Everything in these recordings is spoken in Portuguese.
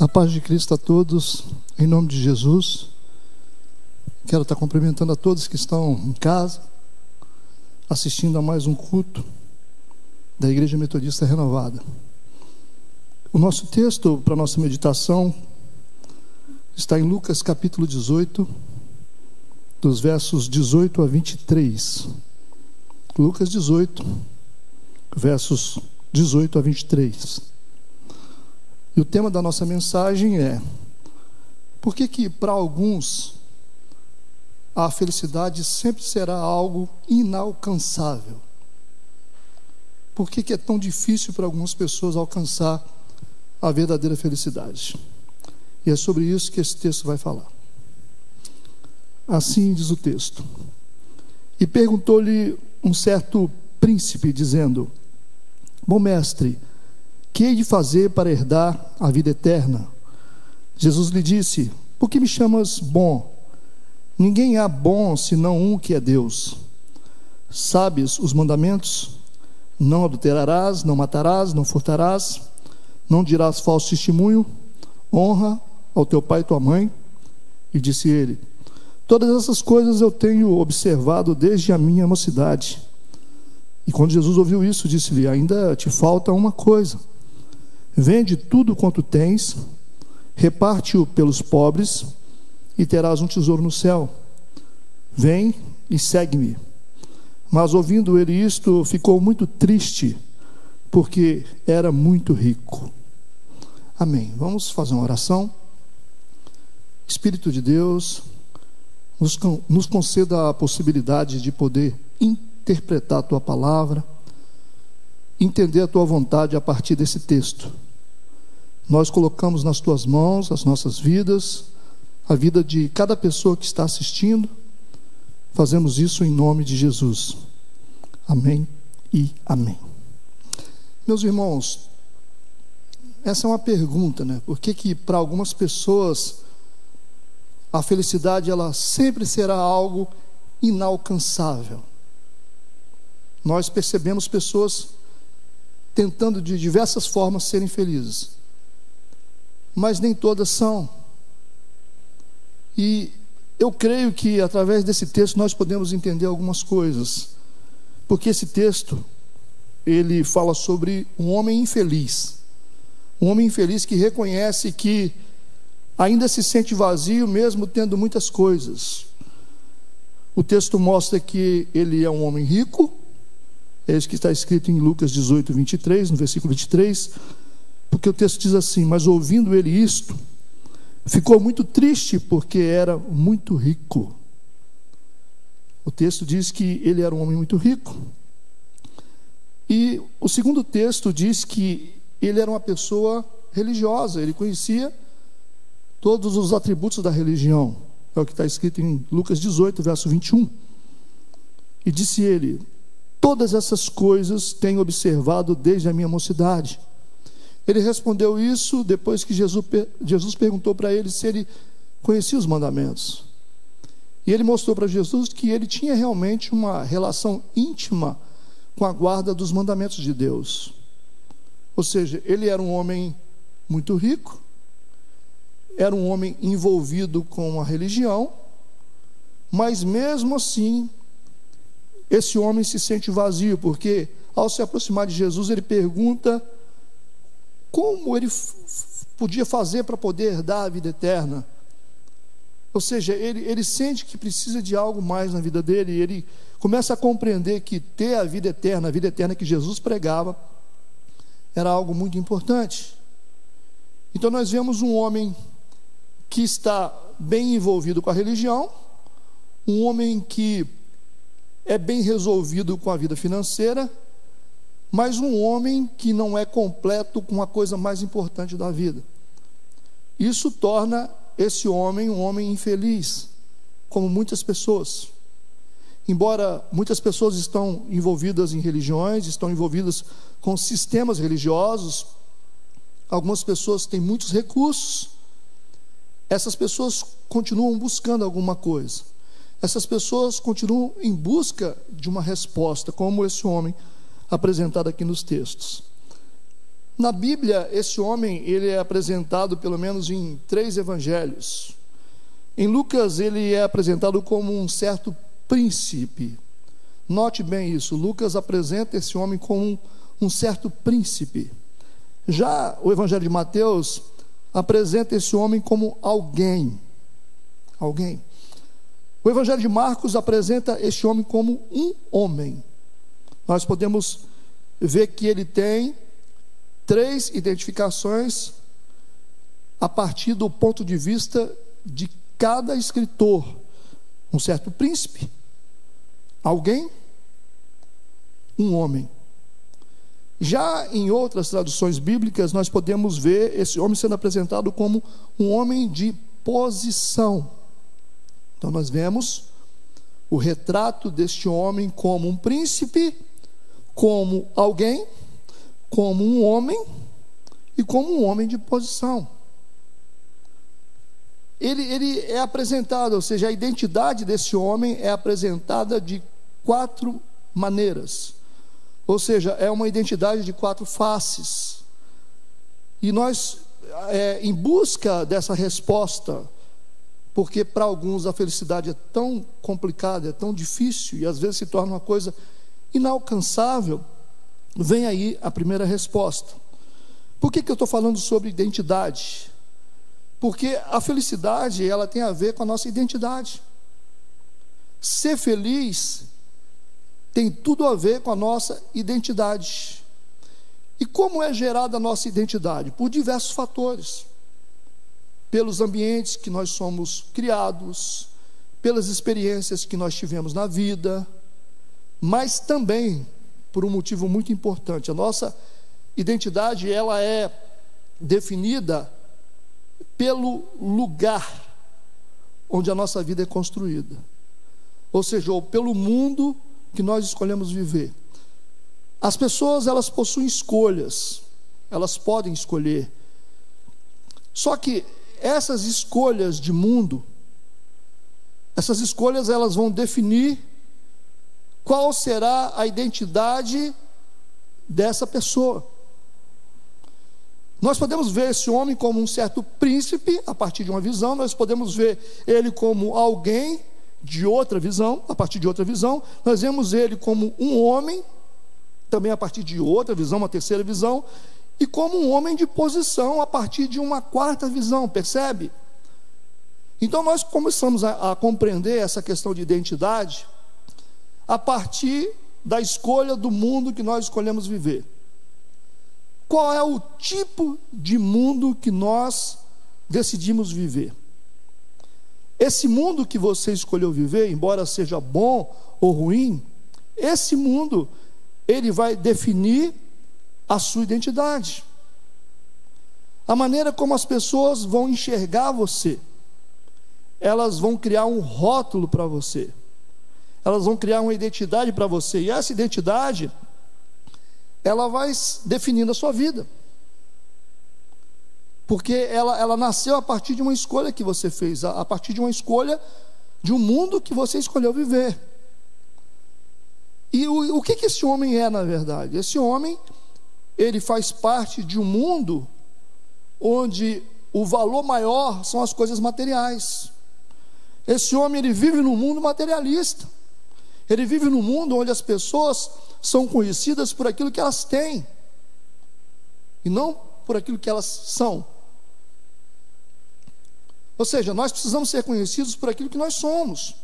A paz de Cristo a todos, em nome de Jesus. Quero estar cumprimentando a todos que estão em casa, assistindo a mais um culto da Igreja Metodista Renovada. O nosso texto para nossa meditação está em Lucas capítulo 18, dos versos 18 a 23. Lucas 18, versos 18 a 23. E o tema da nossa mensagem é: por que que para alguns a felicidade sempre será algo inalcançável? Por que que é tão difícil para algumas pessoas alcançar a verdadeira felicidade? E é sobre isso que esse texto vai falar. Assim diz o texto. E perguntou-lhe um certo príncipe, dizendo: Bom mestre, que hei de fazer para herdar a vida eterna? Jesus lhe disse: Por que me chamas bom? Ninguém há bom senão um que é Deus. Sabes os mandamentos? Não adulterarás, não matarás, não furtarás, não dirás falso testemunho, honra ao teu pai e tua mãe. E disse ele: Todas essas coisas eu tenho observado desde a minha mocidade. E quando Jesus ouviu isso, disse-lhe: Ainda te falta uma coisa. Vende tudo quanto tens, reparte-o pelos pobres e terás um tesouro no céu. Vem e segue-me. Mas ouvindo ele isto, ficou muito triste, porque era muito rico. Amém. Vamos fazer uma oração. Espírito de Deus, nos, conceda a possibilidade de poder interpretar a tua palavra, entender a tua vontade a partir desse texto nós colocamos nas tuas mãos as nossas vidas, a vida de cada pessoa que está assistindo. Fazemos isso em nome de Jesus. Amém e amém. Meus irmãos, essa é uma pergunta, né? Por que que para algumas pessoas a felicidade ela sempre será algo inalcançável? Nós percebemos pessoas tentando de diversas formas serem felizes mas nem todas são. E eu creio que através desse texto nós podemos entender algumas coisas. Porque esse texto ele fala sobre um homem infeliz. Um homem infeliz que reconhece que ainda se sente vazio mesmo tendo muitas coisas. O texto mostra que ele é um homem rico, é isso que está escrito em Lucas 18, 23, no versículo 23. Porque o texto diz assim: Mas ouvindo ele isto, ficou muito triste, porque era muito rico. O texto diz que ele era um homem muito rico. E o segundo texto diz que ele era uma pessoa religiosa, ele conhecia todos os atributos da religião. É o que está escrito em Lucas 18, verso 21. E disse ele: Todas essas coisas tenho observado desde a minha mocidade. Ele respondeu isso depois que Jesus, Jesus perguntou para ele se ele conhecia os mandamentos. E ele mostrou para Jesus que ele tinha realmente uma relação íntima com a guarda dos mandamentos de Deus. Ou seja, ele era um homem muito rico, era um homem envolvido com a religião, mas mesmo assim, esse homem se sente vazio, porque ao se aproximar de Jesus, ele pergunta como ele podia fazer para poder dar a vida eterna? Ou seja, ele, ele sente que precisa de algo mais na vida dele, e ele começa a compreender que ter a vida eterna, a vida eterna que Jesus pregava, era algo muito importante. Então nós vemos um homem que está bem envolvido com a religião, um homem que é bem resolvido com a vida financeira, mas um homem que não é completo com a coisa mais importante da vida. Isso torna esse homem um homem infeliz, como muitas pessoas. Embora muitas pessoas estão envolvidas em religiões, estão envolvidas com sistemas religiosos, algumas pessoas têm muitos recursos. Essas pessoas continuam buscando alguma coisa. Essas pessoas continuam em busca de uma resposta, como esse homem apresentado aqui nos textos. Na Bíblia, esse homem ele é apresentado pelo menos em três evangelhos. Em Lucas, ele é apresentado como um certo príncipe. Note bem isso, Lucas apresenta esse homem como um, certo príncipe. Já o Evangelho de Mateus apresenta esse homem como alguém. Alguém. O Evangelho de Marcos apresenta este homem como um homem. Nós podemos ver que ele tem três identificações a partir do ponto de vista de cada escritor. Um certo príncipe, alguém, um homem. Já em outras traduções bíblicas, nós podemos ver esse homem sendo apresentado como um homem de posição. Então, nós vemos o retrato deste homem como um príncipe, como alguém, como um homem e como um homem de posição ele, ele é apresentado, ou seja, a identidade desse homem é apresentada de quatro maneiras. Ou seja, é uma identidade de quatro faces. E nós, é, em busca dessa resposta, porque para alguns a felicidade é tão complicada, é tão difícil e às vezes se torna uma coisa inalcançável, vem aí a primeira resposta. Por que, que eu estou falando sobre identidade? Porque a felicidade, ela tem a ver com a nossa identidade. Ser feliz tem tudo a ver com a nossa identidade. E como é gerada a nossa identidade? Por diversos fatores. Pelos ambientes que nós somos criados, pelas experiências que nós tivemos na vida, mas também por um motivo muito importante. A nossa identidade, ela é definida pelo lugar onde a nossa vida é construída. Ou seja, ou pelo mundo que nós escolhemos viver. As pessoas, elas possuem escolhas. Elas podem escolher. Só que essas escolhas de mundo, essas escolhas elas vão definir qual será a identidade dessa pessoa. Nós podemos ver esse homem como um certo príncipe, a partir de uma visão, nós podemos ver ele como alguém de outra visão, a partir de outra visão, nós vemos ele como um homem, também a partir de outra visão, uma terceira visão, e como um homem de posição, a partir de uma quarta visão, percebe? Então nós começamos a, a compreender essa questão de identidade a partir da escolha do mundo que nós escolhemos viver qual é o tipo de mundo que nós decidimos viver. Esse mundo que você escolheu viver, embora seja bom ou ruim, esse mundo ele vai definir a sua identidade. A maneira como as pessoas vão enxergar você. Elas vão criar um rótulo para você. Elas vão criar uma identidade para você. E essa identidade ela vai definindo a sua vida. Porque ela, ela nasceu a partir de uma escolha que você fez, a, a partir de uma escolha de um mundo que você escolheu viver. E o, o que, que esse homem é, na verdade? Esse homem, ele faz parte de um mundo onde o valor maior são as coisas materiais. Esse homem, ele vive num mundo materialista. Ele vive num mundo onde as pessoas são conhecidas por aquilo que elas têm e não por aquilo que elas são. Ou seja, nós precisamos ser conhecidos por aquilo que nós somos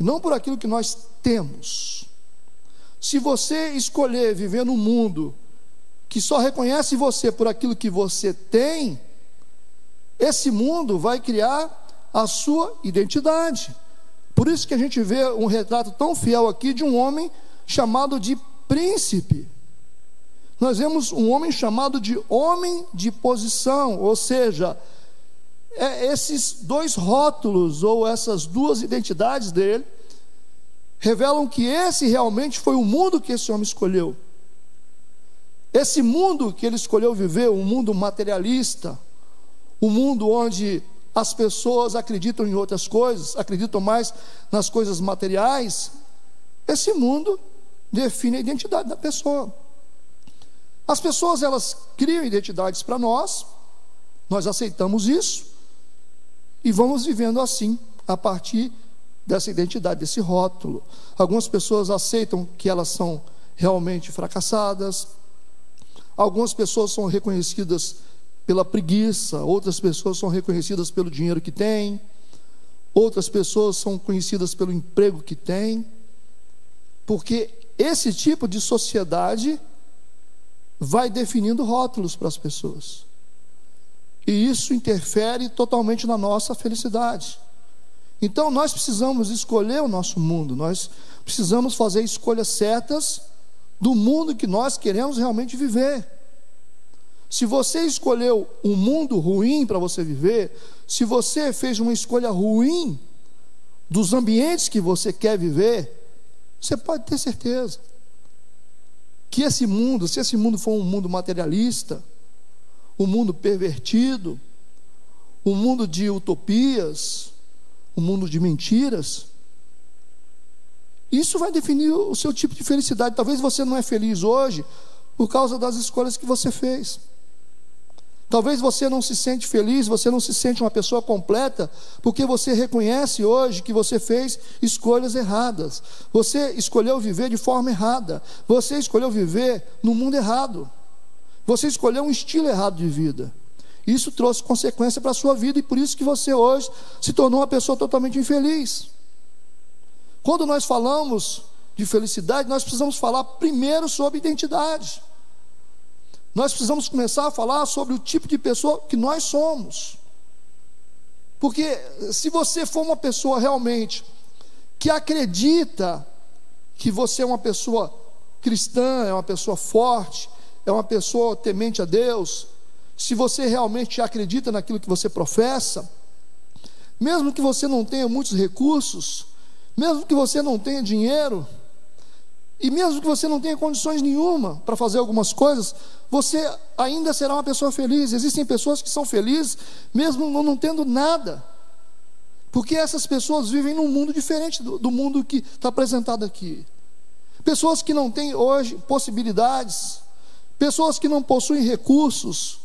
e não por aquilo que nós temos. Se você escolher viver num mundo que só reconhece você por aquilo que você tem, esse mundo vai criar a sua identidade. Por isso que a gente vê um retrato tão fiel aqui de um homem chamado de príncipe. Nós vemos um homem chamado de homem de posição, ou seja, é esses dois rótulos ou essas duas identidades dele revelam que esse realmente foi o mundo que esse homem escolheu. Esse mundo que ele escolheu viver, um mundo materialista, um mundo onde as pessoas acreditam em outras coisas, acreditam mais nas coisas materiais, esse mundo define a identidade da pessoa. As pessoas elas criam identidades para nós, nós aceitamos isso e vamos vivendo assim a partir dessa identidade, desse rótulo. Algumas pessoas aceitam que elas são realmente fracassadas, algumas pessoas são reconhecidas pela preguiça, outras pessoas são reconhecidas pelo dinheiro que têm, outras pessoas são conhecidas pelo emprego que têm, porque esse tipo de sociedade vai definindo rótulos para as pessoas. E isso interfere totalmente na nossa felicidade. Então nós precisamos escolher o nosso mundo, nós precisamos fazer escolhas certas do mundo que nós queremos realmente viver. Se você escolheu um mundo ruim para você viver, se você fez uma escolha ruim dos ambientes que você quer viver, você pode ter certeza que esse mundo, se esse mundo for um mundo materialista, um mundo pervertido, um mundo de utopias, um mundo de mentiras, isso vai definir o seu tipo de felicidade. Talvez você não é feliz hoje por causa das escolhas que você fez. Talvez você não se sente feliz, você não se sente uma pessoa completa, porque você reconhece hoje que você fez escolhas erradas. Você escolheu viver de forma errada. Você escolheu viver no mundo errado. Você escolheu um estilo errado de vida. Isso trouxe consequência para a sua vida e por isso que você hoje se tornou uma pessoa totalmente infeliz. Quando nós falamos de felicidade, nós precisamos falar primeiro sobre identidade. Nós precisamos começar a falar sobre o tipo de pessoa que nós somos. Porque se você for uma pessoa realmente que acredita que você é uma pessoa cristã, é uma pessoa forte, é uma pessoa temente a Deus, se você realmente acredita naquilo que você professa, mesmo que você não tenha muitos recursos, mesmo que você não tenha dinheiro, e mesmo que você não tenha condições nenhuma para fazer algumas coisas, você ainda será uma pessoa feliz. Existem pessoas que são felizes mesmo não tendo nada. Porque essas pessoas vivem num mundo diferente do, do mundo que está apresentado aqui. Pessoas que não têm hoje possibilidades, pessoas que não possuem recursos,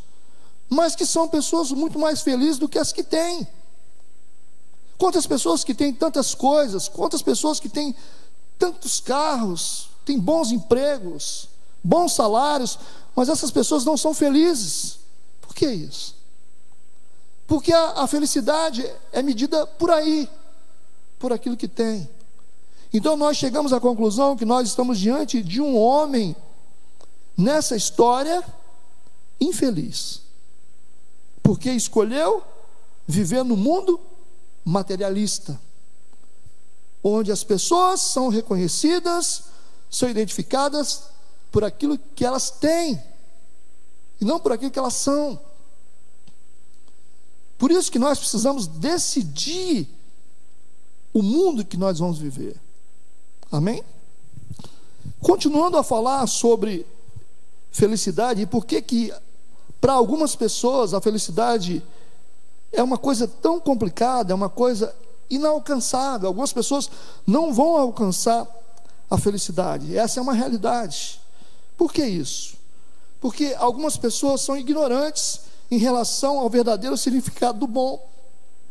mas que são pessoas muito mais felizes do que as que têm. Quantas pessoas que têm tantas coisas, quantas pessoas que têm tantos carros, têm bons empregos, bons salários, mas essas pessoas não são felizes. Por que isso? Porque a, a felicidade é medida por aí, por aquilo que tem. Então nós chegamos à conclusão que nós estamos diante de um homem nessa história infeliz, porque escolheu viver no mundo materialista onde as pessoas são reconhecidas, são identificadas por aquilo que elas têm, e não por aquilo que elas são. Por isso que nós precisamos decidir o mundo que nós vamos viver. Amém? Continuando a falar sobre felicidade e por que que para algumas pessoas a felicidade é uma coisa tão complicada, é uma coisa inalcançável. Algumas pessoas não vão alcançar a felicidade. Essa é uma realidade. Por que isso? Porque algumas pessoas são ignorantes em relação ao verdadeiro significado do bom.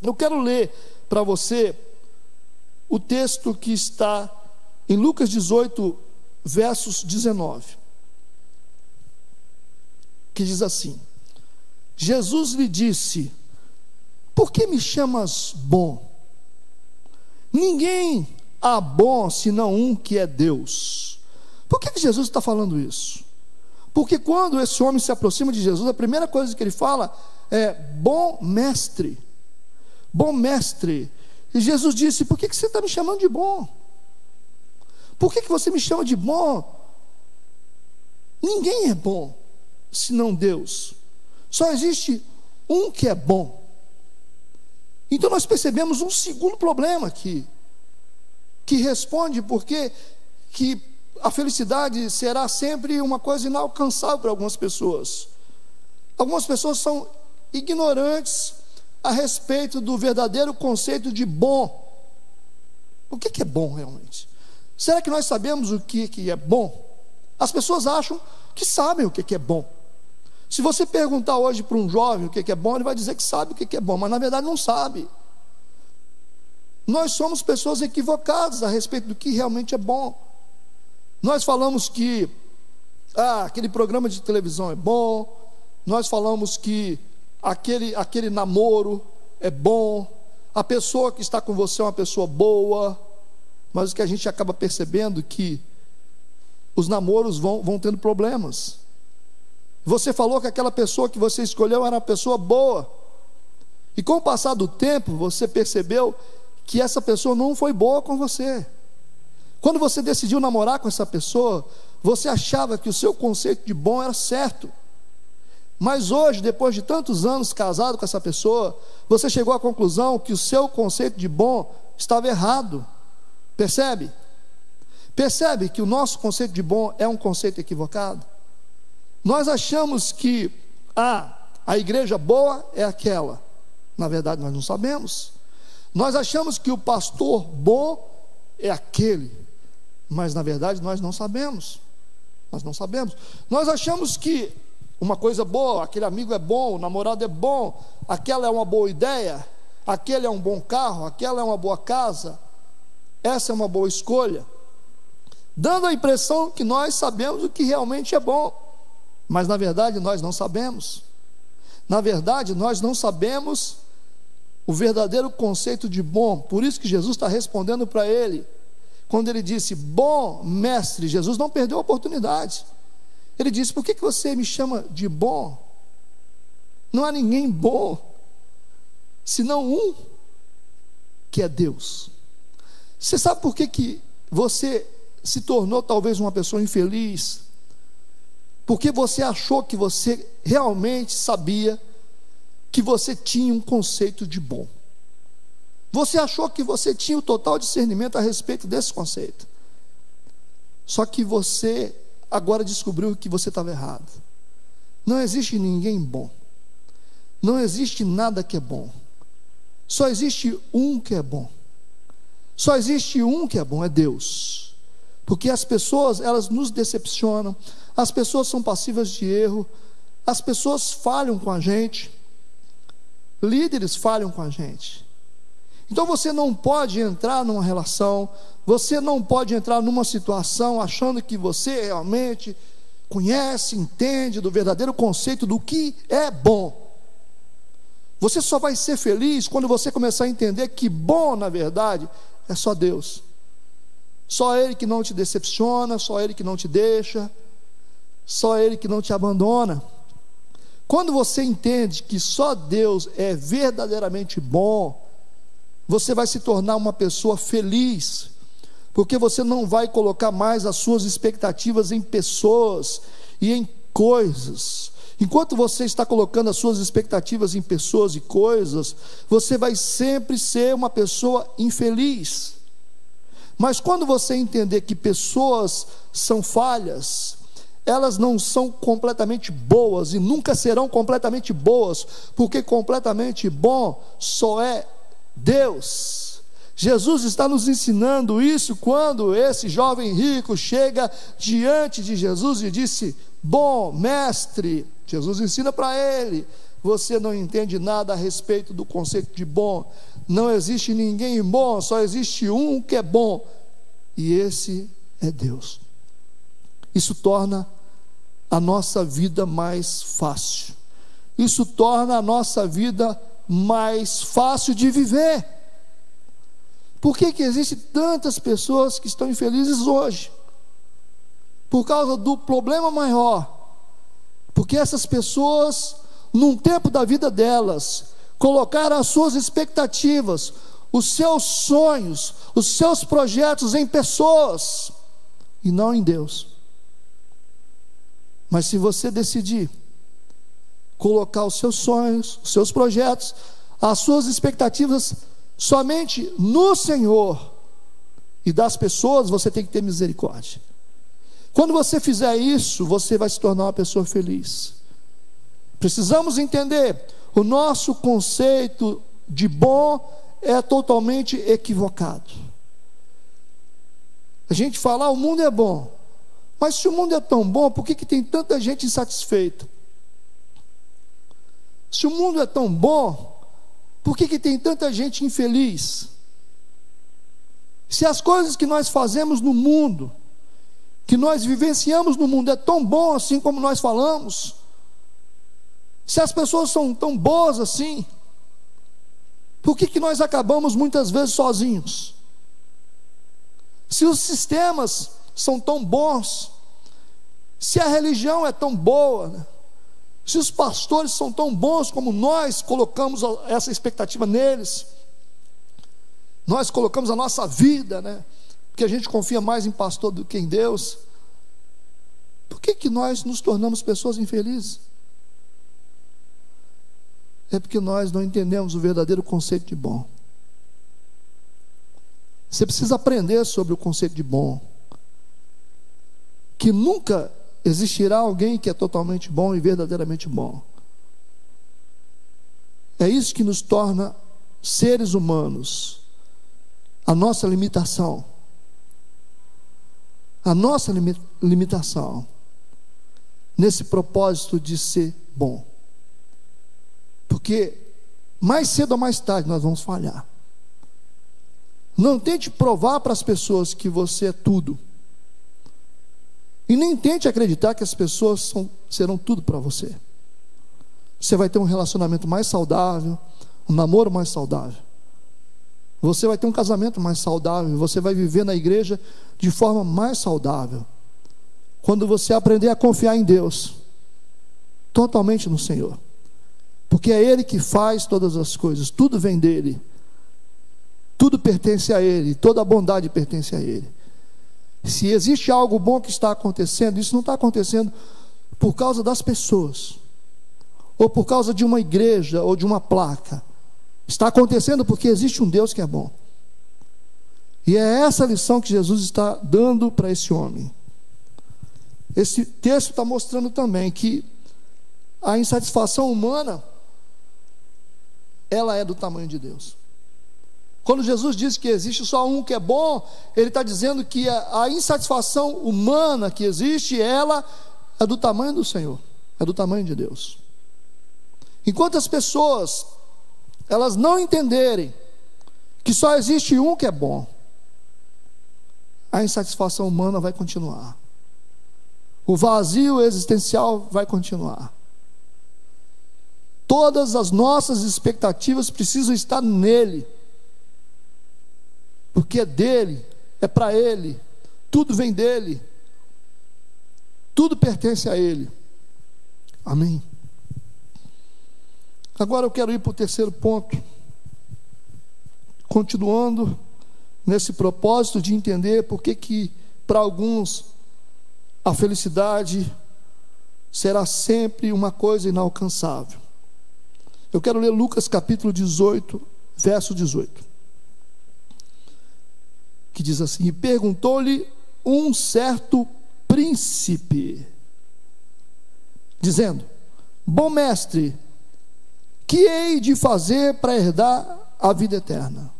Eu quero ler para você o texto que está em Lucas 18, versos 19, que diz assim: Jesus lhe disse: Por que me chamas bom? Ninguém há bom senão um que é Deus. Por que, que Jesus está falando isso? Porque quando esse homem se aproxima de Jesus, a primeira coisa que ele fala é: bom mestre. Bom mestre. E Jesus disse: Por que, que você está me chamando de bom? Por que, que você me chama de bom? Ninguém é bom senão Deus. Só existe um que é bom. Então nós percebemos um segundo problema aqui, que responde porque que a felicidade será sempre uma coisa inalcançável para algumas pessoas. Algumas pessoas são ignorantes a respeito do verdadeiro conceito de bom. O que é bom realmente? Será que nós sabemos o que é bom? As pessoas acham que sabem o que é bom. Se você perguntar hoje para um jovem o que é bom, ele vai dizer que sabe o que é bom, mas na verdade não sabe. Nós somos pessoas equivocadas a respeito do que realmente é bom. Nós falamos que ah, aquele programa de televisão é bom, nós falamos que aquele, aquele namoro é bom, a pessoa que está com você é uma pessoa boa, mas o que a gente acaba percebendo é que os namoros vão, vão tendo problemas. Você falou que aquela pessoa que você escolheu era uma pessoa boa. E com o passar do tempo, você percebeu que essa pessoa não foi boa com você. Quando você decidiu namorar com essa pessoa, você achava que o seu conceito de bom era certo. Mas hoje, depois de tantos anos casado com essa pessoa, você chegou à conclusão que o seu conceito de bom estava errado. Percebe? Percebe que o nosso conceito de bom é um conceito equivocado? Nós achamos que ah, a igreja boa é aquela. Na verdade, nós não sabemos. Nós achamos que o pastor bom é aquele. Mas na verdade, nós não sabemos. Nós não sabemos. Nós achamos que uma coisa boa, aquele amigo é bom, o namorado é bom, aquela é uma boa ideia, aquele é um bom carro, aquela é uma boa casa, essa é uma boa escolha, dando a impressão que nós sabemos o que realmente é bom. Mas na verdade nós não sabemos. Na verdade, nós não sabemos o verdadeiro conceito de bom. Por isso que Jesus está respondendo para ele. Quando ele disse, bom mestre, Jesus não perdeu a oportunidade. Ele disse: Por que, que você me chama de bom? Não há ninguém bom, senão um, que é Deus. Você sabe por que, que você se tornou talvez uma pessoa infeliz? Porque você achou que você realmente sabia que você tinha um conceito de bom. Você achou que você tinha o total discernimento a respeito desse conceito. Só que você agora descobriu que você estava errado. Não existe ninguém bom. Não existe nada que é bom. Só existe um que é bom. Só existe um que é bom, é Deus. Porque as pessoas, elas nos decepcionam, as pessoas são passivas de erro, as pessoas falham com a gente, líderes falham com a gente. Então você não pode entrar numa relação, você não pode entrar numa situação achando que você realmente conhece, entende do verdadeiro conceito do que é bom. Você só vai ser feliz quando você começar a entender que bom, na verdade, é só Deus. Só Ele que não te decepciona, só Ele que não te deixa, só Ele que não te abandona. Quando você entende que só Deus é verdadeiramente bom, você vai se tornar uma pessoa feliz, porque você não vai colocar mais as suas expectativas em pessoas e em coisas. Enquanto você está colocando as suas expectativas em pessoas e coisas, você vai sempre ser uma pessoa infeliz. Mas quando você entender que pessoas são falhas, elas não são completamente boas e nunca serão completamente boas, porque completamente bom só é Deus. Jesus está nos ensinando isso quando esse jovem rico chega diante de Jesus e disse: Bom mestre, Jesus ensina para ele: Você não entende nada a respeito do conceito de bom, não existe ninguém bom, só existe um que é bom, e esse é Deus. Isso torna a nossa vida mais fácil. Isso torna a nossa vida mais fácil de viver. Por que, que existem tantas pessoas que estão infelizes hoje? Por causa do problema maior. Porque essas pessoas, num tempo da vida delas, colocaram as suas expectativas, os seus sonhos, os seus projetos em pessoas e não em Deus. Mas se você decidir colocar os seus sonhos, os seus projetos, as suas expectativas somente no Senhor e das pessoas, você tem que ter misericórdia. Quando você fizer isso, você vai se tornar uma pessoa feliz. Precisamos entender, o nosso conceito de bom é totalmente equivocado. A gente fala, ah, o mundo é bom, Mas se o mundo é tão bom, por que, que tem tanta gente insatisfeita? Se o mundo é tão bom, por que, que tem tanta gente infeliz? Se as coisas que nós fazemos no mundo, que nós vivenciamos no mundo, é tão bom assim como nós falamos, se as pessoas são tão boas assim, por que, que nós acabamos muitas vezes sozinhos? Se os sistemas são tão bons, se a religião é tão boa, né? se os pastores são tão bons como nós colocamos essa expectativa neles, nós colocamos a nossa vida, né? Porque a gente confia mais em pastor do que em Deus. Por que, que nós nos tornamos pessoas infelizes? É porque nós não entendemos o verdadeiro conceito de bom. Você precisa aprender sobre o conceito de bom. Que nunca existirá alguém que é totalmente bom e verdadeiramente bom. É isso que nos torna seres humanos. A nossa limitação. A nossa limitação. Nesse propósito de ser bom. Porque mais cedo ou mais tarde nós vamos falhar. Não tente provar para as pessoas que você é tudo. E nem tente acreditar que as pessoas são, serão tudo para você. Você vai ter um relacionamento mais saudável, um namoro mais saudável. Você vai ter um casamento mais saudável, você vai viver na igreja de forma mais saudável. Quando você aprender a confiar em Deus, totalmente no Senhor. Porque é Ele que faz todas as coisas, tudo vem dEle. Tudo pertence a Ele, toda a bondade pertence a Ele. Se existe algo bom que está acontecendo, isso não está acontecendo por causa das pessoas, ou por causa de uma igreja, ou de uma placa. Está acontecendo porque existe um Deus que é bom. E é essa lição que Jesus está dando para esse homem. Esse texto está mostrando também que a insatisfação humana, ela é do tamanho de Deus. Quando Jesus diz que existe só um que é bom, ele está dizendo que a, insatisfação humana que existe, ela é do tamanho do Senhor, é do tamanho de Deus. Enquanto as pessoas elas não entenderem que só existe um que é bom, a insatisfação humana vai continuar. O vazio existencial vai continuar. Todas as nossas expectativas precisam estar nele porque é dele, é para ele, tudo vem dele, tudo pertence a ele. Amém. Agora eu quero ir para o terceiro ponto, continuando nesse propósito de entender por que que para alguns a felicidade será sempre uma coisa inalcançável. Eu quero ler Lucas capítulo 18, verso 18 que diz assim: E perguntou-lhe um certo príncipe, dizendo: Bom mestre, que hei de fazer para herdar a vida eterna?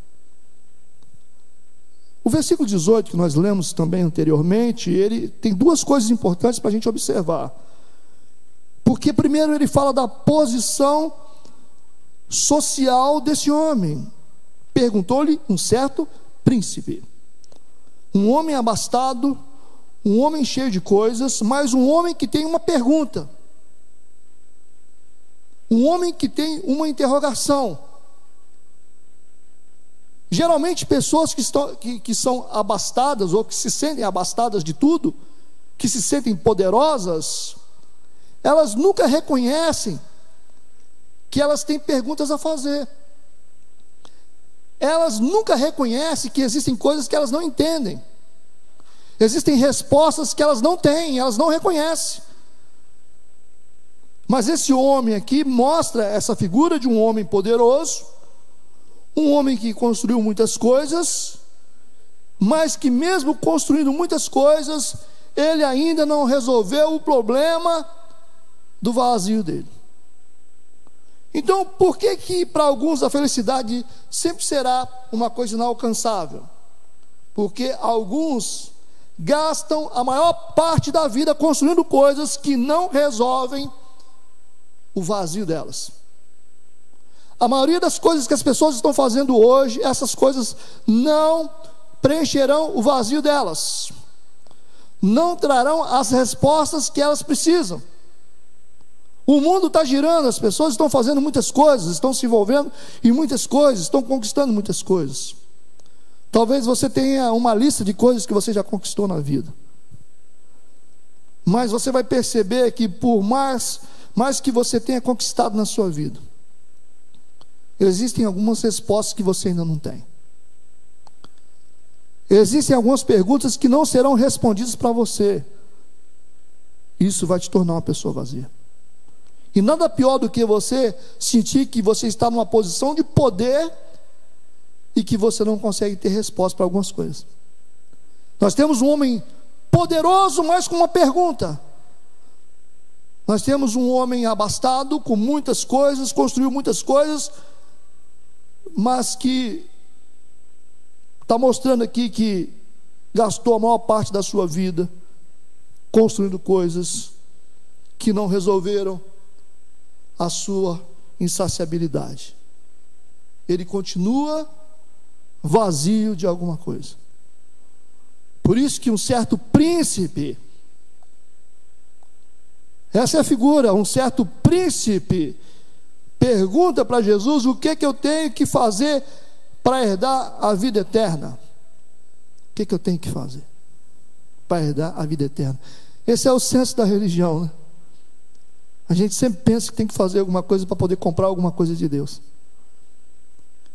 O versículo 18, que nós lemos também anteriormente, ele tem duas coisas importantes para a gente observar. Porque, primeiro, ele fala da posição social desse homem. Perguntou-lhe um certo príncipe um homem abastado, um homem cheio de coisas, mas um homem que tem uma pergunta. Um homem que tem uma interrogação. Geralmente, pessoas que, estão, que, que são abastadas ou que se sentem abastadas de tudo, que se sentem poderosas, elas nunca reconhecem que elas têm perguntas a fazer elas nunca reconhecem que existem coisas que elas não entendem. Existem respostas que elas não têm, elas não reconhecem. Mas esse homem aqui mostra essa figura de um homem poderoso, um homem que construiu muitas coisas, mas que, mesmo construindo muitas coisas, ele ainda não resolveu o problema do vazio dele. Então, por que que para alguns a felicidade sempre será uma coisa inalcançável? Porque alguns gastam a maior parte da vida construindo coisas que não resolvem o vazio delas. A maioria das coisas que as pessoas estão fazendo hoje, essas coisas não preencherão o vazio delas, não trarão as respostas que elas precisam. O mundo está girando, as pessoas estão fazendo muitas coisas, estão se envolvendo em muitas coisas, estão conquistando muitas coisas. Talvez você tenha uma lista de coisas que você já conquistou na vida. Mas você vai perceber que por mais, mais que você tenha conquistado na sua vida, existem algumas respostas que você ainda não tem. Existem algumas perguntas que não serão respondidas para você. Isso vai te tornar uma pessoa vazia. E nada pior do que você sentir que você está numa posição de poder e que você não consegue ter resposta para algumas coisas. Nós temos um homem poderoso, mas com uma pergunta. Nós temos um homem abastado, com muitas coisas, construiu muitas coisas, mas que está mostrando aqui que gastou a maior parte da sua vida construindo coisas que não resolveram a sua insaciabilidade. Ele continua vazio de alguma coisa. Por isso que um certo príncipe, essa é a figura, um certo príncipe, pergunta para Jesus: o que, que eu tenho que fazer para herdar a vida eterna? O que, que eu tenho que fazer para herdar a vida eterna? Esse é o senso da religião, né? A gente sempre pensa que tem que fazer alguma coisa para poder comprar alguma coisa de Deus.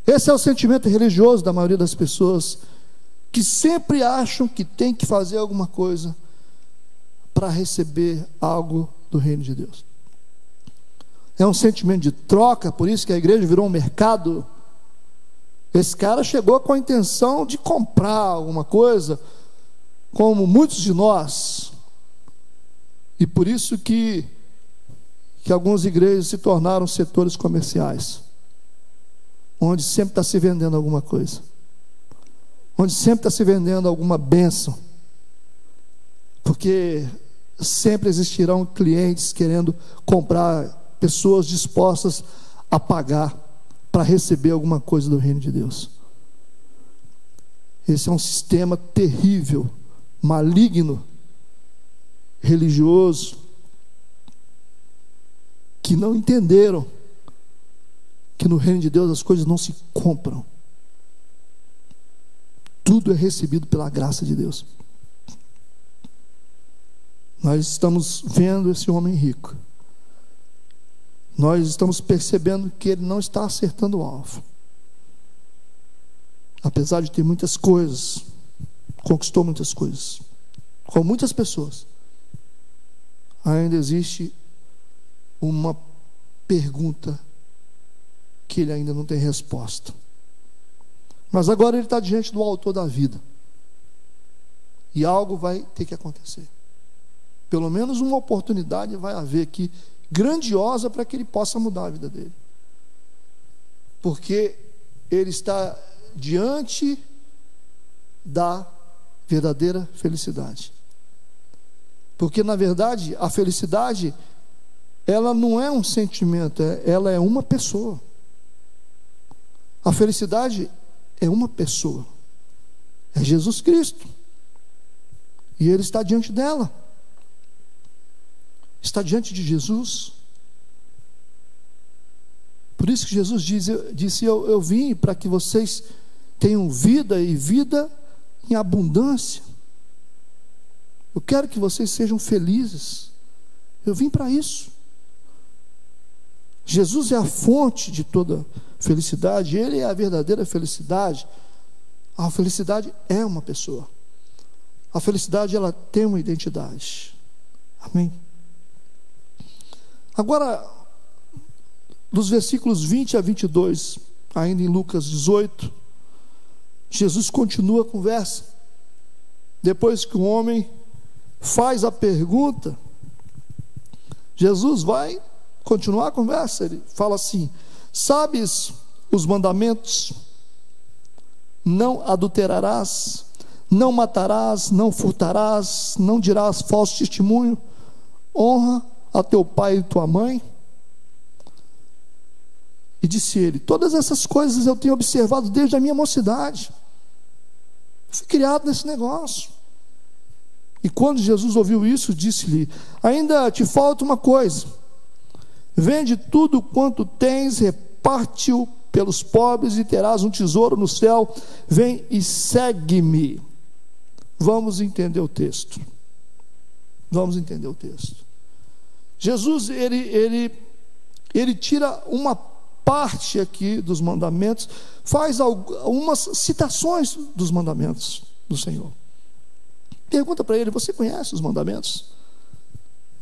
Esse é o sentimento religioso da maioria das pessoas que sempre acham que tem que fazer alguma coisa para receber algo do reino de Deus. É um sentimento de troca, por isso que a igreja virou um mercado. Esse cara chegou com a intenção de comprar alguma coisa, como muitos de nós. E por isso que, que algumas igrejas se tornaram setores comerciais onde sempre está se vendendo alguma coisa, onde sempre está se vendendo alguma bênção, porque sempre existirão clientes querendo comprar, pessoas dispostas a pagar para receber alguma coisa do reino de Deus. Esse é um sistema terrível, maligno, religioso, que não entenderam que no reino de Deus as coisas não se compram. Tudo é recebido pela graça de Deus. Nós estamos vendo esse homem rico. Nós estamos percebendo que ele não está acertando o alvo. Apesar de ter muitas coisas, conquistou muitas coisas, com muitas pessoas, ainda existe uma pergunta que ele ainda não tem resposta. Mas agora ele está diante do autor da vida. E algo vai ter que acontecer. Pelo menos uma oportunidade vai haver aqui, grandiosa, para que ele possa mudar a vida dele. Porque ele está diante da verdadeira felicidade. Porque, na verdade, a felicidade, ela não é um sentimento, é, ela é uma pessoa. A felicidade é uma pessoa, é Jesus Cristo. E Ele está diante dela, está diante de Jesus. Por isso que Jesus diz, disse: eu, eu vim para que vocês tenham vida e vida em abundância. Eu quero que vocês sejam felizes. Eu vim para isso. Jesus é a fonte de toda felicidade, Ele é a verdadeira felicidade. A felicidade é uma pessoa. A felicidade ela tem uma identidade. Amém. Agora, dos versículos 20 a 22, ainda em Lucas 18, Jesus continua a conversa. Depois que o homem faz a pergunta, Jesus vai continuar a conversa. Ele fala assim: Sabes os mandamentos? Não adulterarás, não matarás, não furtarás, não dirás falso testemunho, honra a teu pai e tua mãe. E disse ele: Todas essas coisas eu tenho observado desde a minha mocidade. Fui criado nesse negócio. E quando Jesus ouviu isso, disse-lhe: Ainda te falta uma coisa. Vende tudo quanto tens, reparte-o pelos pobres e terás um tesouro no céu. Vem e segue-me. Vamos entender o texto. Vamos entender o texto. Jesus, ele, ele, ele tira uma parte aqui dos mandamentos, faz algumas citações dos mandamentos do Senhor. Pergunta para ele: Você conhece os mandamentos?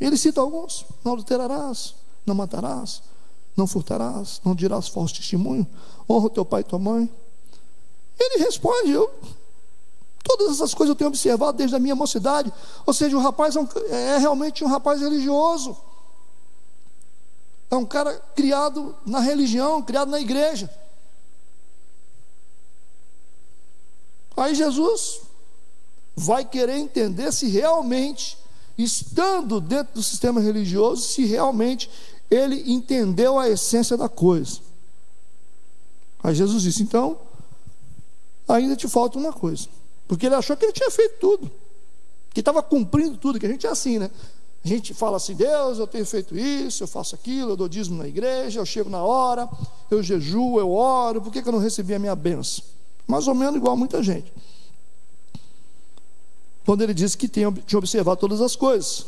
Ele cita alguns: Não adulterarás, não matarás, não furtarás, não dirás falso testemunho, honra o teu pai e tua mãe. Ele responde: Eu Todas essas coisas eu tenho observado desde a minha mocidade. Ou seja, o rapaz é, um, é realmente um rapaz religioso. É um cara criado na religião, criado na igreja. Aí Jesus vai querer entender se realmente, estando dentro do sistema religioso, se realmente ele entendeu a essência da coisa. Aí Jesus disse: então, ainda te falta uma coisa. Porque ele achou que ele tinha feito tudo, que estava cumprindo tudo, que a gente é assim, né? A gente fala assim, Deus, eu tenho feito isso, eu faço aquilo, eu dou dízimo na igreja, eu chego na hora, eu jejuo, eu oro, por que, que eu não recebi a minha benção? Mais ou menos igual a muita gente. Quando ele disse que tinha, observado todas as coisas.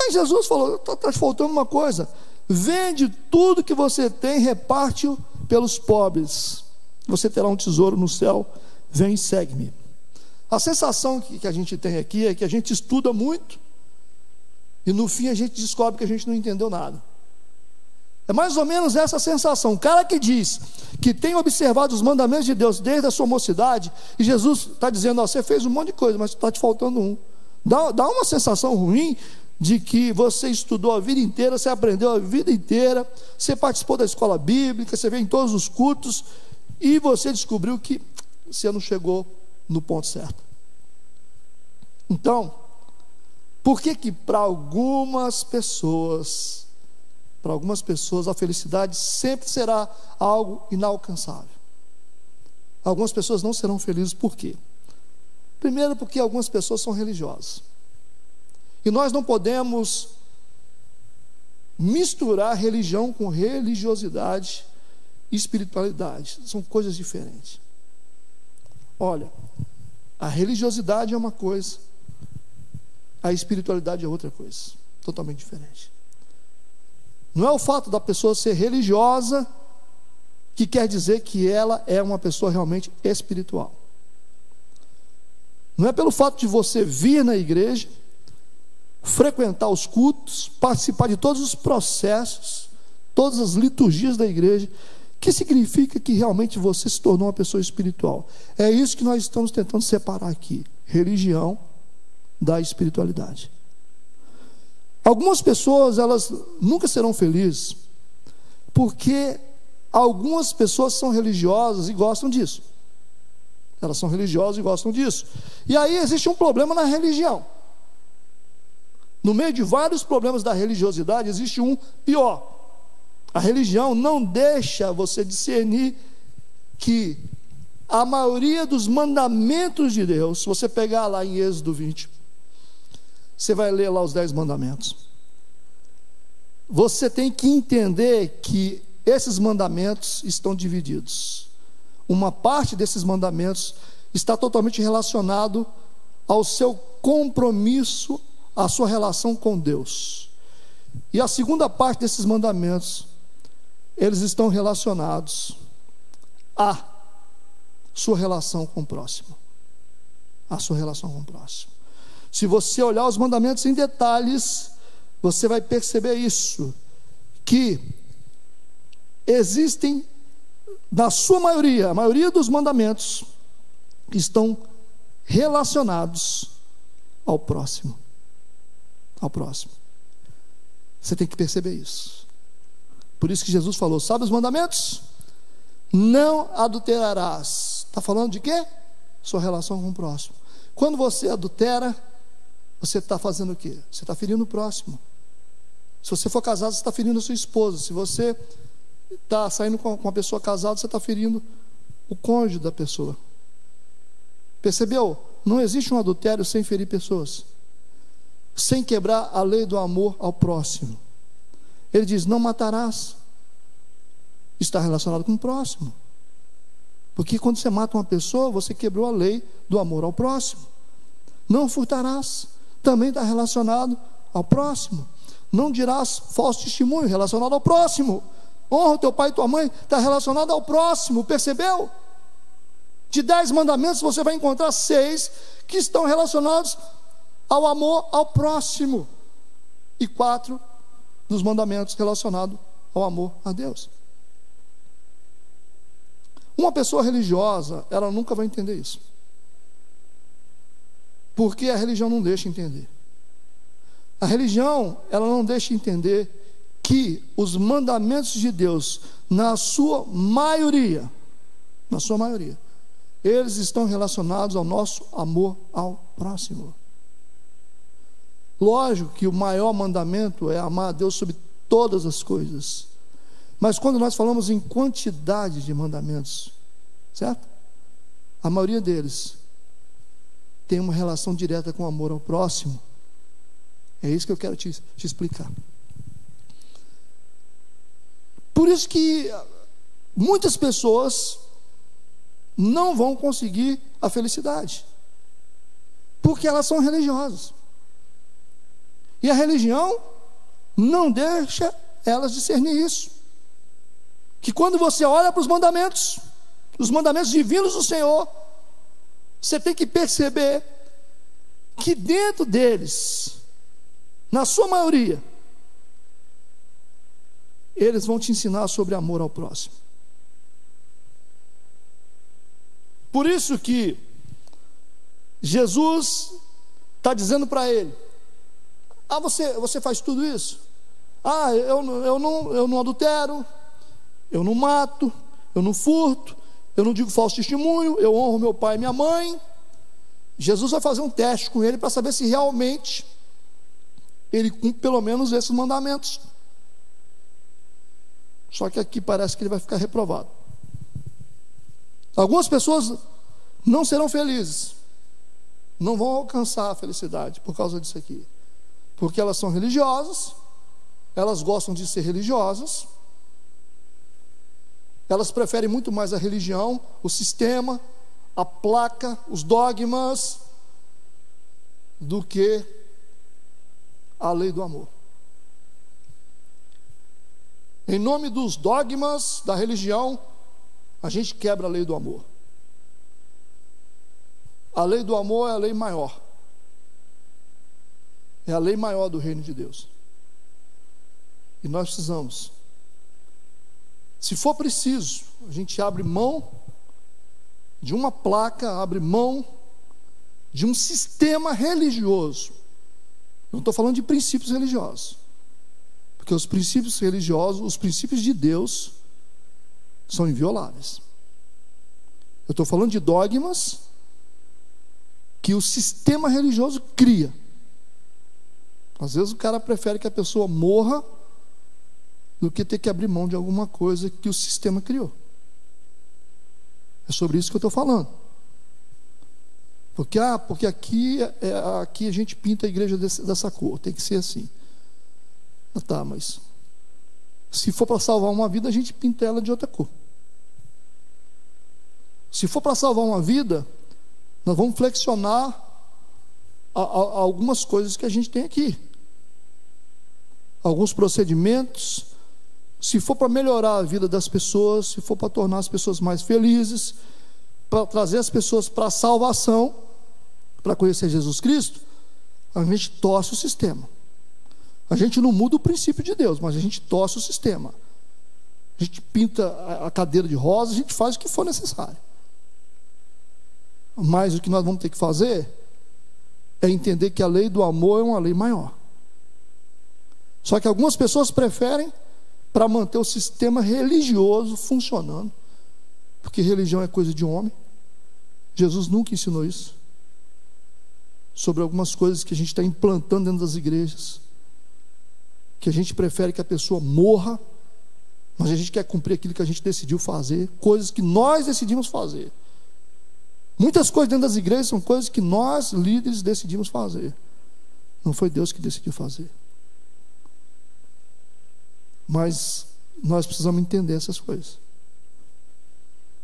Aí Jesus falou: está tá faltando uma coisa. Vende tudo que você tem, reparte-o pelos pobres. Você terá um tesouro no céu. Vem e segue-me. A sensação que, a gente tem aqui é que a gente estuda muito e no fim a gente descobre que a gente não entendeu nada. É mais ou menos essa sensação. O cara que diz que tem observado os mandamentos de Deus desde a sua mocidade, e Jesus está dizendo: ó, você fez um monte de coisa, mas está te faltando um. Dá, dá uma sensação ruim de que você estudou a vida inteira, você aprendeu a vida inteira, você participou da escola bíblica, você veio em todos os cultos, e você descobriu que você não chegou no ponto certo. Então, por que que para algumas pessoas, para algumas pessoas a felicidade sempre será algo inalcançável? Algumas pessoas não serão felizes por quê? Primeiro porque algumas pessoas são religiosas. E nós não podemos misturar religião com religiosidade e espiritualidade. São coisas diferentes. Olha, a religiosidade é uma coisa, a espiritualidade é outra coisa, totalmente diferente. Não é o fato da pessoa ser religiosa que quer dizer que ela é uma pessoa realmente espiritual. Não é pelo fato de você vir na igreja, frequentar os cultos, participar de todos os processos, todas as liturgias da igreja, que significa que realmente você se tornou uma pessoa espiritual. É isso que nós estamos tentando separar aqui: religião da espiritualidade. Algumas pessoas, elas nunca serão felizes, porque algumas pessoas são religiosas e gostam disso. Elas são religiosas e gostam disso. E aí existe um problema na religião. No meio de vários problemas da religiosidade, existe um pior. A religião não deixa você discernir que a maioria dos mandamentos de Deus, se você pegar lá em Êxodo 20, você vai ler lá os dez mandamentos. Você tem que entender que esses mandamentos estão divididos. Uma parte desses mandamentos está totalmente relacionado ao seu compromisso, à sua relação com Deus. E a segunda parte desses mandamentos eles estão relacionados à sua relação com o próximo. A sua relação com o próximo. Se você olhar os mandamentos em detalhes, você vai perceber isso, que existem, na sua maioria, a maioria dos mandamentos estão relacionados ao próximo. Ao próximo. Você tem que perceber isso. Por isso que Jesus falou: sabe os mandamentos? Não adulterarás. Está falando de quê? sua relação com o próximo. Quando você adultera, você está fazendo o quê? Você está ferindo o próximo. Se você for casado, você está ferindo a sua esposa. Se você está saindo com uma pessoa casada, você está ferindo o cônjuge da pessoa. Percebeu? Não existe um adultério sem ferir pessoas, sem quebrar a lei do amor ao próximo. Ele diz: Não matarás. Está relacionado com o próximo. Porque quando você mata uma pessoa, você quebrou a lei do amor ao próximo. Não furtarás. Também está relacionado ao próximo. Não dirás falso testemunho relacionado ao próximo. Honra o teu pai e tua mãe, está relacionado ao próximo, percebeu? De dez mandamentos você vai encontrar seis que estão relacionados ao amor ao próximo. E quatro dos mandamentos relacionados ao amor a Deus. Uma pessoa religiosa, ela nunca vai entender isso. Porque a religião não deixa entender. A religião, ela não deixa entender que os mandamentos de Deus, na sua maioria, na sua maioria, eles estão relacionados ao nosso amor ao próximo. Lógico que o maior mandamento é amar a Deus sobre todas as coisas. Mas quando nós falamos em quantidade de mandamentos, certo? A maioria deles tem uma relação direta com o amor ao próximo. É isso que eu quero te, te explicar. Por isso que muitas pessoas não vão conseguir a felicidade, porque elas são religiosas. E a religião não deixa elas discernir isso. Que quando você olha para os mandamentos, os mandamentos divinos do Senhor, você tem que perceber que dentro deles, na sua maioria, eles vão te ensinar sobre amor ao próximo. Por isso que Jesus está dizendo para ele: Ah, você, você faz tudo isso? Ah, eu, eu, não, eu não adultero, eu não mato, eu não furto, eu não digo falso testemunho, eu honro meu pai e minha mãe. Jesus vai fazer um teste com ele para saber se realmente ele cumpre pelo menos esses mandamentos. Só que aqui parece que ele vai ficar reprovado. Algumas pessoas não serão felizes, não vão alcançar a felicidade por causa disso aqui, porque elas são religiosas, elas gostam de ser religiosas, elas preferem muito mais a religião, o sistema, a placa, os dogmas, do que a lei do amor. Em nome dos dogmas da religião, a gente quebra a lei do amor. A lei do amor é a lei maior. É a lei maior do reino de Deus. E nós precisamos. Se for preciso, a gente abre mão de uma placa, abre mão de um sistema religioso. Não estou falando de princípios religiosos. Porque os princípios religiosos, os princípios de Deus, são invioláveis. Eu estou falando de dogmas que o sistema religioso cria. Às vezes o cara prefere que a pessoa morra do que ter que abrir mão de alguma coisa que o sistema criou. É sobre isso que eu estou falando. Porque, ah, porque aqui, é, aqui a gente pinta a igreja desse, dessa cor, tem que ser assim. Ah, tá, mas se for para salvar uma vida, a gente pinta ela de outra cor. Se for para salvar uma vida, nós vamos flexionar a, a algumas coisas que a gente tem aqui. Alguns procedimentos. Se for para melhorar a vida das pessoas, se for para tornar as pessoas mais felizes, para trazer as pessoas para a salvação, para conhecer Jesus Cristo, a gente torce o sistema. A gente não muda o princípio de Deus, mas a gente torce o sistema. A gente pinta a cadeira de rosa, a gente faz o que for necessário. Mas o que nós vamos ter que fazer é entender que a lei do amor é uma lei maior. Só que algumas pessoas preferem para manter o sistema religioso funcionando, porque religião é coisa de homem, Jesus nunca ensinou isso. Sobre algumas coisas que a gente está implantando dentro das igrejas. Que a gente prefere que a pessoa morra, mas a gente quer cumprir aquilo que a gente decidiu fazer, coisas que nós decidimos fazer. Muitas coisas dentro das igrejas são coisas que nós, líderes, decidimos fazer. Não foi Deus que decidiu fazer. Mas nós precisamos entender essas coisas.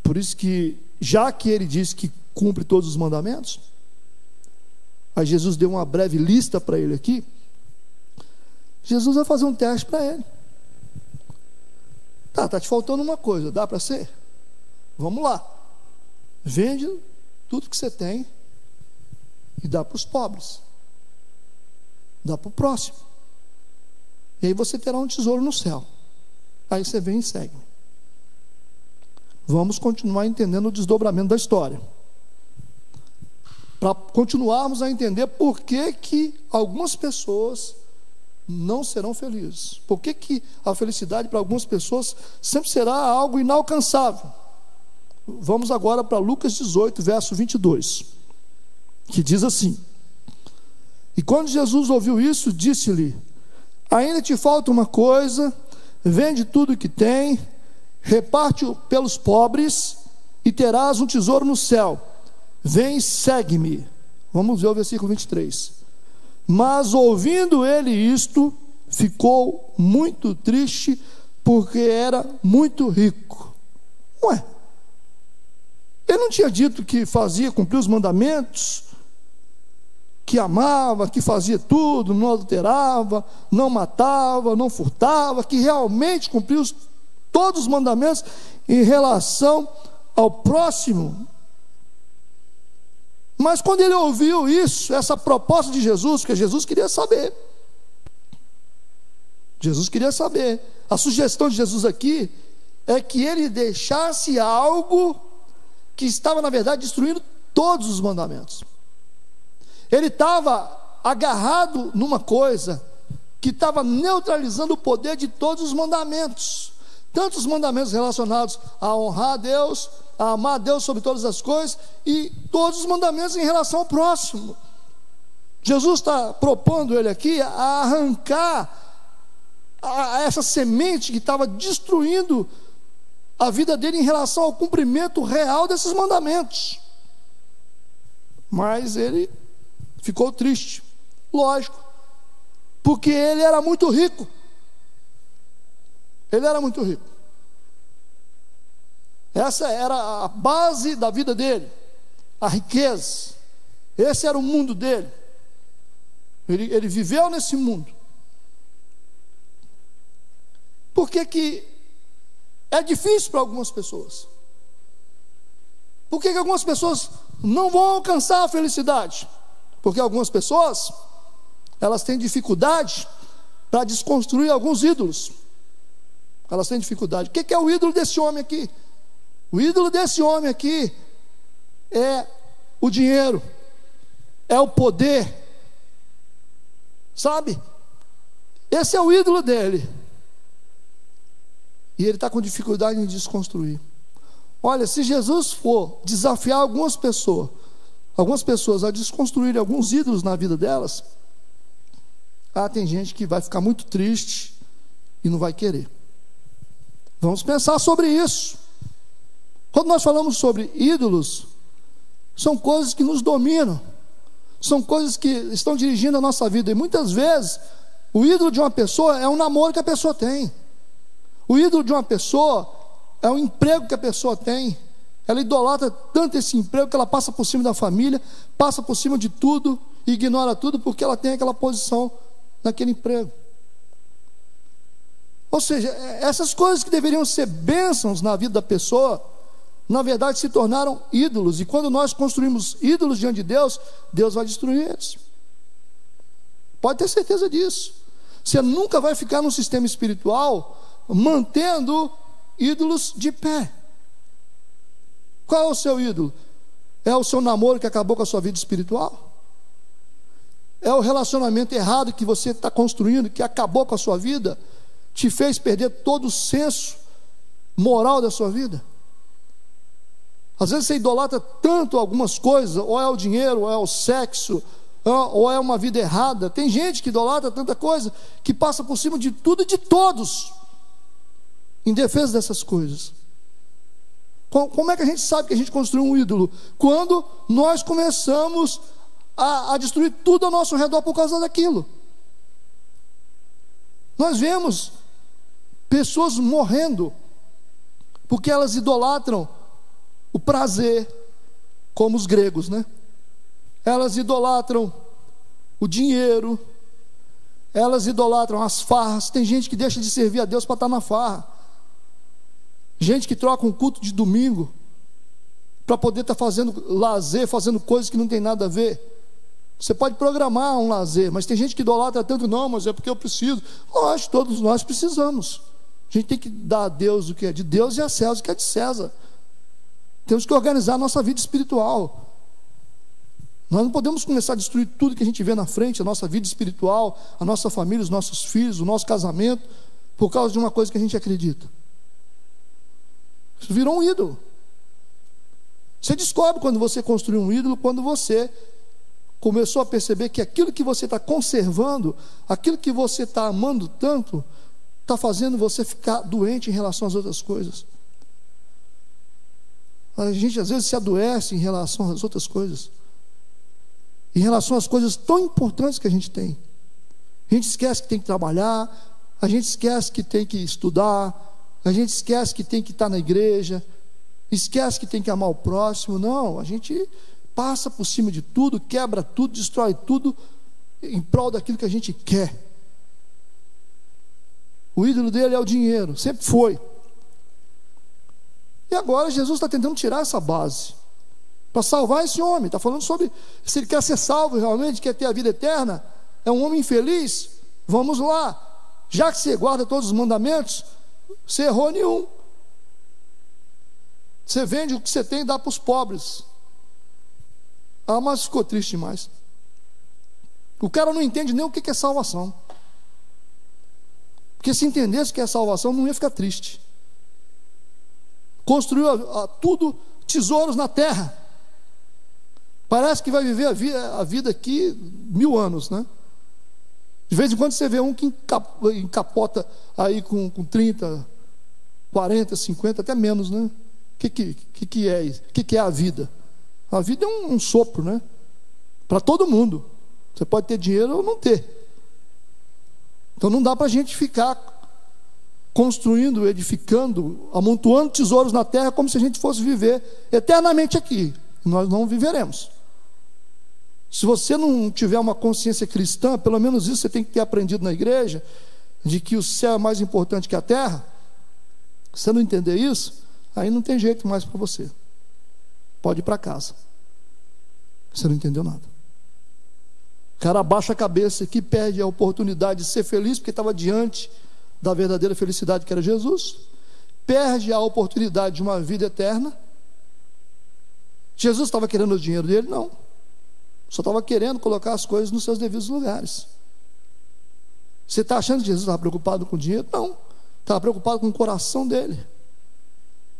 Por isso que, já que ele diz que cumpre todos os mandamentos, aí Jesus deu uma breve lista para ele aqui. Jesus vai fazer um teste para ele. Tá, tá te faltando uma coisa, dá para ser? Vamos lá. Vende tudo que você tem e dá para os pobres. Dá para o próximo. E aí você terá um tesouro no céu. Aí você vem e segue. Vamos continuar entendendo o desdobramento da história. Para continuarmos a entender por que, que algumas pessoas não serão felizes. Por que, que a felicidade para algumas pessoas sempre será algo inalcançável? Vamos agora para Lucas 18, verso 22, que diz assim: E quando Jesus ouviu isso, disse-lhe: Ainda te falta uma coisa, vende tudo que tem reparte-o pelos pobres e terás um tesouro no céu. Vem, segue-me. Vamos ver o versículo 23. Mas ouvindo ele isto, ficou muito triste, porque era muito rico. Ué, ele não tinha dito que fazia cumprir os mandamentos, que amava, que fazia tudo, não adulterava, não matava, não furtava, que realmente cumpria os todos os mandamentos em relação ao próximo. Mas quando ele ouviu isso, essa proposta de Jesus, porque Jesus queria saber. Jesus queria saber. A sugestão de Jesus aqui é que ele deixasse algo que estava, na verdade, destruindo todos os mandamentos. Ele estava agarrado numa coisa que estava neutralizando o poder de todos os mandamentos tantos mandamentos relacionados a honrar a Deus, a amar a Deus sobre todas as coisas e todos os mandamentos em relação ao próximo. Jesus está propondo ele aqui a arrancar a essa semente que estava destruindo a vida dele em relação ao cumprimento real desses mandamentos. Mas ele ficou triste, lógico, porque ele era muito rico. Ele era muito rico. Essa era a base da vida dele, a riqueza. Esse era o mundo dele. Ele, ele viveu nesse mundo. Por que, que é difícil para algumas pessoas? Por que, que algumas pessoas não vão alcançar a felicidade? Porque algumas pessoas elas têm dificuldade para desconstruir alguns ídolos. Elas têm dificuldade. O que é o ídolo desse homem aqui? O ídolo desse homem aqui é o dinheiro, é o poder, sabe? Esse é o ídolo dele. E ele está com dificuldade em desconstruir. Olha, se Jesus for desafiar algumas pessoas, algumas pessoas a desconstruir alguns ídolos na vida delas, ah, tem gente que vai ficar muito triste e não vai querer. Vamos pensar sobre isso. Quando nós falamos sobre ídolos, são coisas que nos dominam, são coisas que estão dirigindo a nossa vida, e muitas vezes o ídolo de uma pessoa é um namoro que a pessoa tem, o ídolo de uma pessoa é um emprego que a pessoa tem, ela idolatra tanto esse emprego que ela passa por cima da família, passa por cima de tudo, ignora tudo porque ela tem aquela posição naquele emprego. Ou seja, é, essas coisas que deveriam ser bênçãos na vida da pessoa, na verdade se tornaram ídolos. E quando nós construímos ídolos diante de Deus, Deus vai destruir eles. Pode ter certeza disso. Você nunca vai ficar num sistema espiritual mantendo ídolos de pé. Qual é o seu ídolo? É o seu namoro que acabou com a sua vida espiritual? É o relacionamento errado que você está construindo, que acabou com a sua vida? te fez perder todo o senso moral da sua vida? Às vezes você idolatra tanto algumas coisas, ou é o dinheiro, ou é o sexo, ou é uma vida errada. Tem gente que idolatra tanta coisa que passa por cima de tudo e de todos em defesa dessas coisas. Como é que a gente sabe que a gente construiu um ídolo? Quando nós começamos a, a destruir tudo ao nosso redor por causa daquilo. Nós vemos pessoas morrendo porque elas idolatram o prazer, como os gregos, né? Elas idolatram o dinheiro, elas idolatram as farras. Tem gente que deixa de servir a Deus para estar na farra. Gente que troca um culto de domingo para poder estar fazendo lazer, fazendo coisas que não tem nada a ver. Você pode programar um lazer, mas tem gente que idolatra tanto, não, mas é porque eu preciso. Lógico, todos nós precisamos. A gente tem que dar a Deus o que é de Deus e a César o que é de César. Temos que organizar a nossa vida espiritual. Nós não podemos começar a destruir tudo que a gente vê na frente, a nossa vida espiritual, a nossa família, os nossos filhos, o nosso casamento, por causa de uma coisa que a gente acredita. Isso virou um ídolo. Você descobre quando você construiu um ídolo, quando você começou a perceber que aquilo que você está conservando, aquilo que você está amando tanto, está fazendo você ficar doente em relação às outras coisas. A gente às vezes se adoece em relação às outras coisas, em relação às coisas tão importantes que a gente tem. A gente esquece que tem que trabalhar, a gente esquece que tem que estudar, a gente esquece que tem que estar na igreja, esquece que tem que amar o próximo. Não, a gente passa por cima de tudo, quebra tudo, destrói tudo em prol daquilo que a gente quer. O ídolo dele é o dinheiro, sempre foi. E agora Jesus está tentando tirar essa base para salvar esse homem. Está falando sobre se ele quer ser salvo realmente, quer ter a vida eterna, é um homem infeliz. Vamos lá. Já que você guarda todos os mandamentos, você errou nenhum. Você vende o que você tem e dá para os pobres. Ah, mas ficou triste demais. O cara não entende nem o que é salvação. Porque se entendesse que é salvação, não ia ficar triste. Construiu a, a, tudo tesouros na terra. Parece que vai viver a vida, a vida aqui mil anos, né? De vez em quando você vê um que encapota aí com, com 30, 40, 50, até menos, né? O que, que, que, é isso? O que, que é a vida? A vida é um, um sopro, né? Para todo mundo. Você pode ter dinheiro ou não ter. Então não dá para a gente ficar construindo, edificando, amontoando tesouros na terra como se a gente fosse viver eternamente aqui. Nós não viveremos. Se você não tiver uma consciência cristã, pelo menos isso você tem que ter aprendido na igreja, de que o céu é mais importante que a terra. Se você não entender isso, aí não tem jeito mais para você. Pode ir para casa. Você não entendeu nada. O cara abaixa a cabeça que perde a oportunidade de ser feliz porque estava diante da verdadeira felicidade que era Jesus. Perde a oportunidade de uma vida eterna. Jesus estava querendo o dinheiro dele? Não. Só estava querendo colocar as coisas nos seus devidos lugares. Você está achando que Jesus estava preocupado com o dinheiro? Não. Estava preocupado com o coração dele.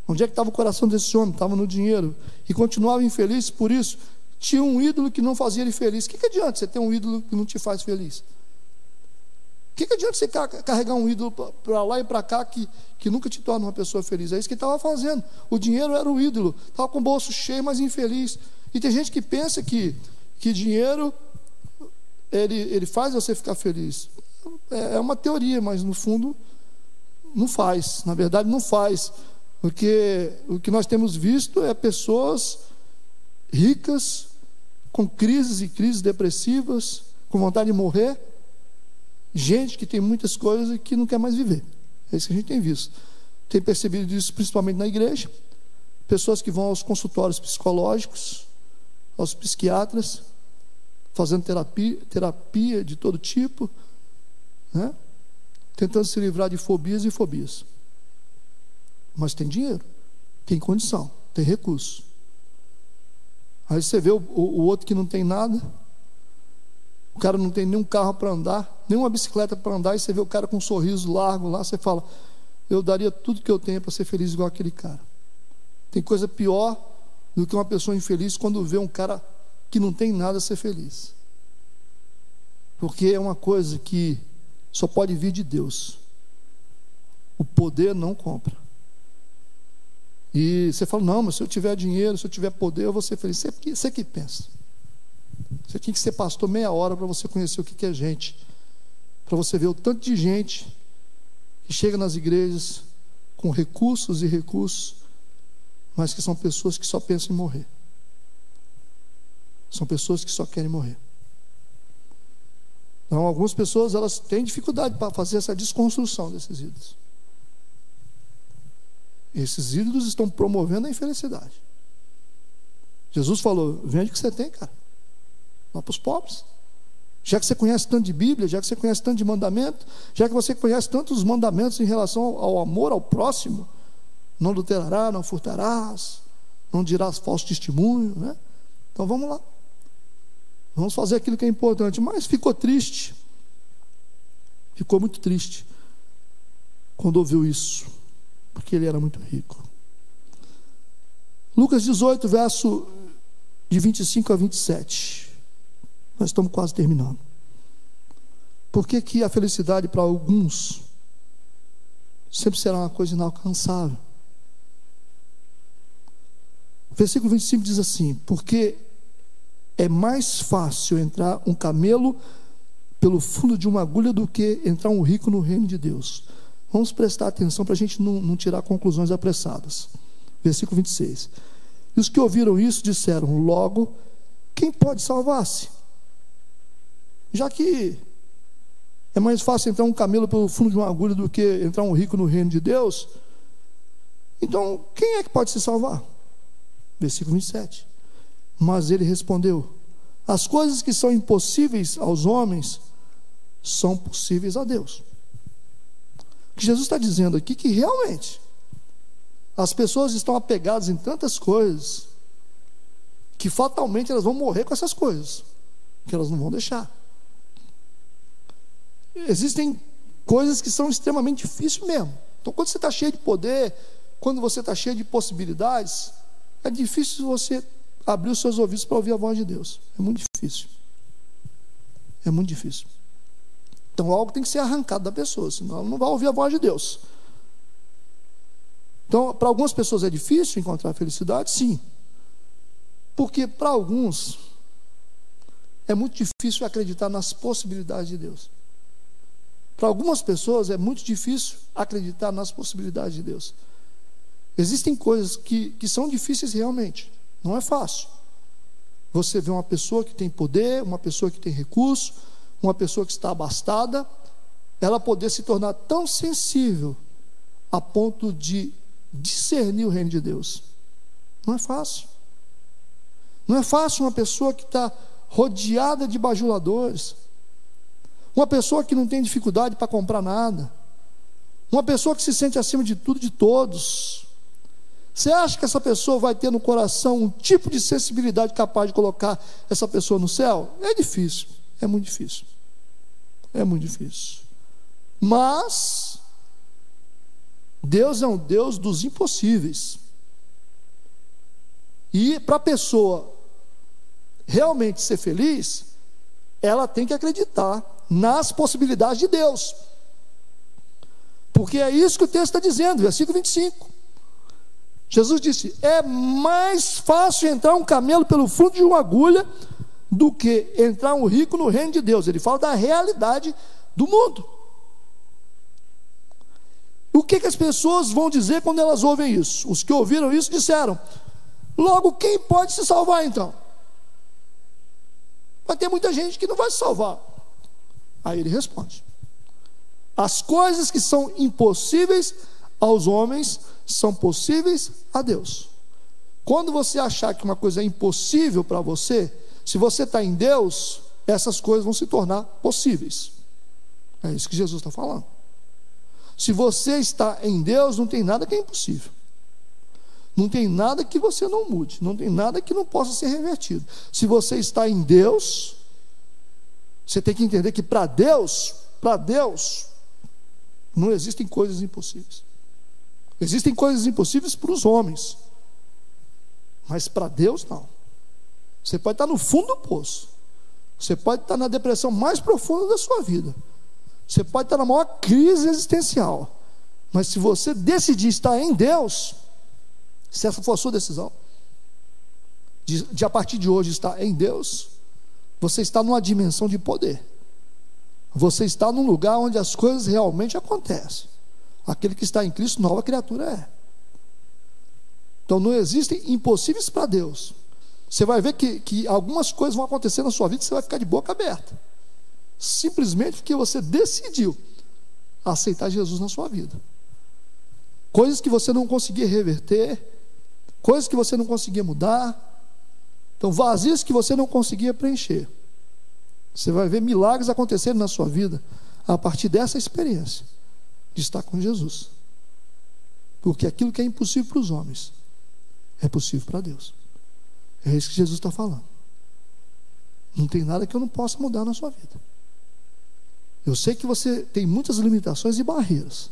Onde é que estava o coração desse homem? Estava no dinheiro. E continuava infeliz por isso tinha um ídolo que não fazia ele feliz. O que, que adianta você ter um ídolo que não te faz feliz? O que, que adianta você carregar um ídolo para lá e para cá que, que nunca te torna uma pessoa feliz? É isso que ele estava fazendo. O dinheiro era o ídolo. Estava com o bolso cheio, mas infeliz. E tem gente que pensa que, que dinheiro ele, ele faz você ficar feliz. É, é uma teoria, mas no fundo não faz. Na verdade, não faz. Porque o que nós temos visto é pessoas ricas com crises e crises depressivas, com vontade de morrer. Gente que tem muitas coisas e que não quer mais viver. É isso que a gente tem visto. Tem percebido isso principalmente na igreja. Pessoas que vão aos consultórios psicológicos, aos psiquiatras, fazendo terapia, terapia de todo tipo, né? tentando se livrar de fobias e fobias. Mas tem dinheiro, tem condição, tem recurso. Aí você vê o, o, outro que não tem nada, o cara não tem nenhum carro para andar, nenhuma bicicleta para andar, e você vê o cara com um sorriso largo lá, você fala: Eu daria tudo que eu tenho para ser feliz igual aquele cara. Tem coisa pior do que uma pessoa infeliz quando vê um cara que não tem nada a ser feliz. Porque é uma coisa que só pode vir de Deus. O poder não compra. E você fala, não, mas se eu tiver dinheiro, se eu tiver poder, eu vou ser feliz. Você, você que pensa. Você tinha que ser pastor meia hora para você conhecer o que é gente. Para você ver o tanto de gente que chega nas igrejas com recursos e recursos, mas que são pessoas que só pensam em morrer. São pessoas que só querem morrer. Então, algumas pessoas elas têm dificuldade para fazer essa desconstrução desses ídolos. Esses ídolos estão promovendo a infelicidade. Jesus falou: vende o que você tem, cara. Vá para os pobres. Já que você conhece tanto de Bíblia, já que você conhece tanto de mandamento, já que você conhece tantos mandamentos em relação ao amor ao próximo, não adulterará, não furtarás, não dirás falso testemunho, né? Então vamos lá. Vamos fazer aquilo que é importante. Mas ficou triste. Ficou muito triste quando ouviu isso, porque ele era muito rico. Lucas 18, verso de 25 a 27. Nós estamos quase terminando. Por que, que a felicidade para alguns sempre será uma coisa inalcançável? Versículo 25 diz assim: Porque é mais fácil entrar um camelo pelo fundo de uma agulha do que entrar um rico no reino de Deus. Vamos prestar atenção para a gente não, não tirar conclusões apressadas. Versículo 26. E os que ouviram isso disseram: Logo, quem pode salvar-se? Já que é mais fácil entrar um camelo pelo fundo de uma agulha do que entrar um rico no reino de Deus, então quem é que pode se salvar? Versículo 27. Mas ele respondeu: As coisas que são impossíveis aos homens são possíveis a Deus. O que Jesus está dizendo aqui que realmente as pessoas estão apegadas em tantas coisas que fatalmente elas vão morrer com essas coisas, que elas não vão deixar. Existem coisas que são extremamente difíceis mesmo. Então, quando você está cheio de poder, quando você está cheio de possibilidades, é difícil você abrir os seus ouvidos para ouvir a voz de Deus. É muito difícil. É muito difícil. Então algo tem que ser arrancado da pessoa, senão ela não vai ouvir a voz de Deus. Então, para algumas pessoas é difícil encontrar felicidade? Sim. Porque para alguns é muito difícil acreditar nas possibilidades de Deus. Para algumas pessoas é muito difícil acreditar nas possibilidades de Deus. Existem coisas que, que são difíceis realmente. Não é fácil. Você vê uma pessoa que tem poder, uma pessoa que tem recurso, uma pessoa que está abastada, ela poder se tornar tão sensível a ponto de discernir o reino de Deus. Não é fácil. Não é fácil uma pessoa que está rodeada de bajuladores, uma pessoa que não tem dificuldade para comprar nada, uma pessoa que se sente acima de tudo e de todos, você acha que essa pessoa vai ter no coração um tipo de sensibilidade capaz de colocar essa pessoa no céu? É difícil, é muito difícil. É muito difícil. Mas Deus é um Deus dos impossíveis. E para a pessoa realmente ser feliz, ela tem que acreditar nas possibilidades de Deus. Porque é isso que o texto está dizendo, versículo 25. Jesus disse: é mais fácil entrar um camelo pelo fundo de uma agulha do que entrar um rico no reino de Deus. Ele fala da realidade do mundo. O que, que as pessoas vão dizer quando elas ouvem isso? Os que ouviram isso disseram: logo, quem pode se salvar então? Vai ter muita gente que não vai se salvar. Aí ele responde: as coisas que são impossíveis aos homens são possíveis a Deus. Quando você achar que uma coisa é impossível para você, se você está em Deus, essas coisas vão se tornar possíveis. É isso que Jesus está falando. Se você está em Deus, não tem nada que é impossível. Não tem nada que você não mude, não tem nada que não possa ser revertido. Se você está em Deus, você tem que entender que para Deus, para Deus, não existem coisas impossíveis. Existem coisas impossíveis para os homens, Mas para Deus, não. Você pode estar no fundo do poço. Você pode estar na depressão mais profunda da sua vida. Você pode estar na maior crise existencial. Mas se você decidir estar em Deus, se essa for a sua decisão, de, de a partir de hoje estar em Deus, você está numa dimensão de poder. Você está num lugar onde as coisas realmente acontecem. Aquele que está em Cristo, nova criatura é. Então não existem impossíveis para Deus. Você vai ver que, que algumas coisas vão acontecer na sua vida e você vai ficar de boca aberta. Simplesmente porque você decidiu aceitar Jesus na sua vida. Coisas que você não conseguia reverter, coisas que você não conseguia mudar, então vazios que você não conseguia preencher. Você vai ver milagres acontecerem na sua vida a partir dessa experiência de estar com Jesus. Porque aquilo que é impossível para os homens é possível para Deus. É isso que Jesus está falando. Não tem nada que eu não possa mudar na sua vida. Eu sei que você tem muitas limitações e barreiras.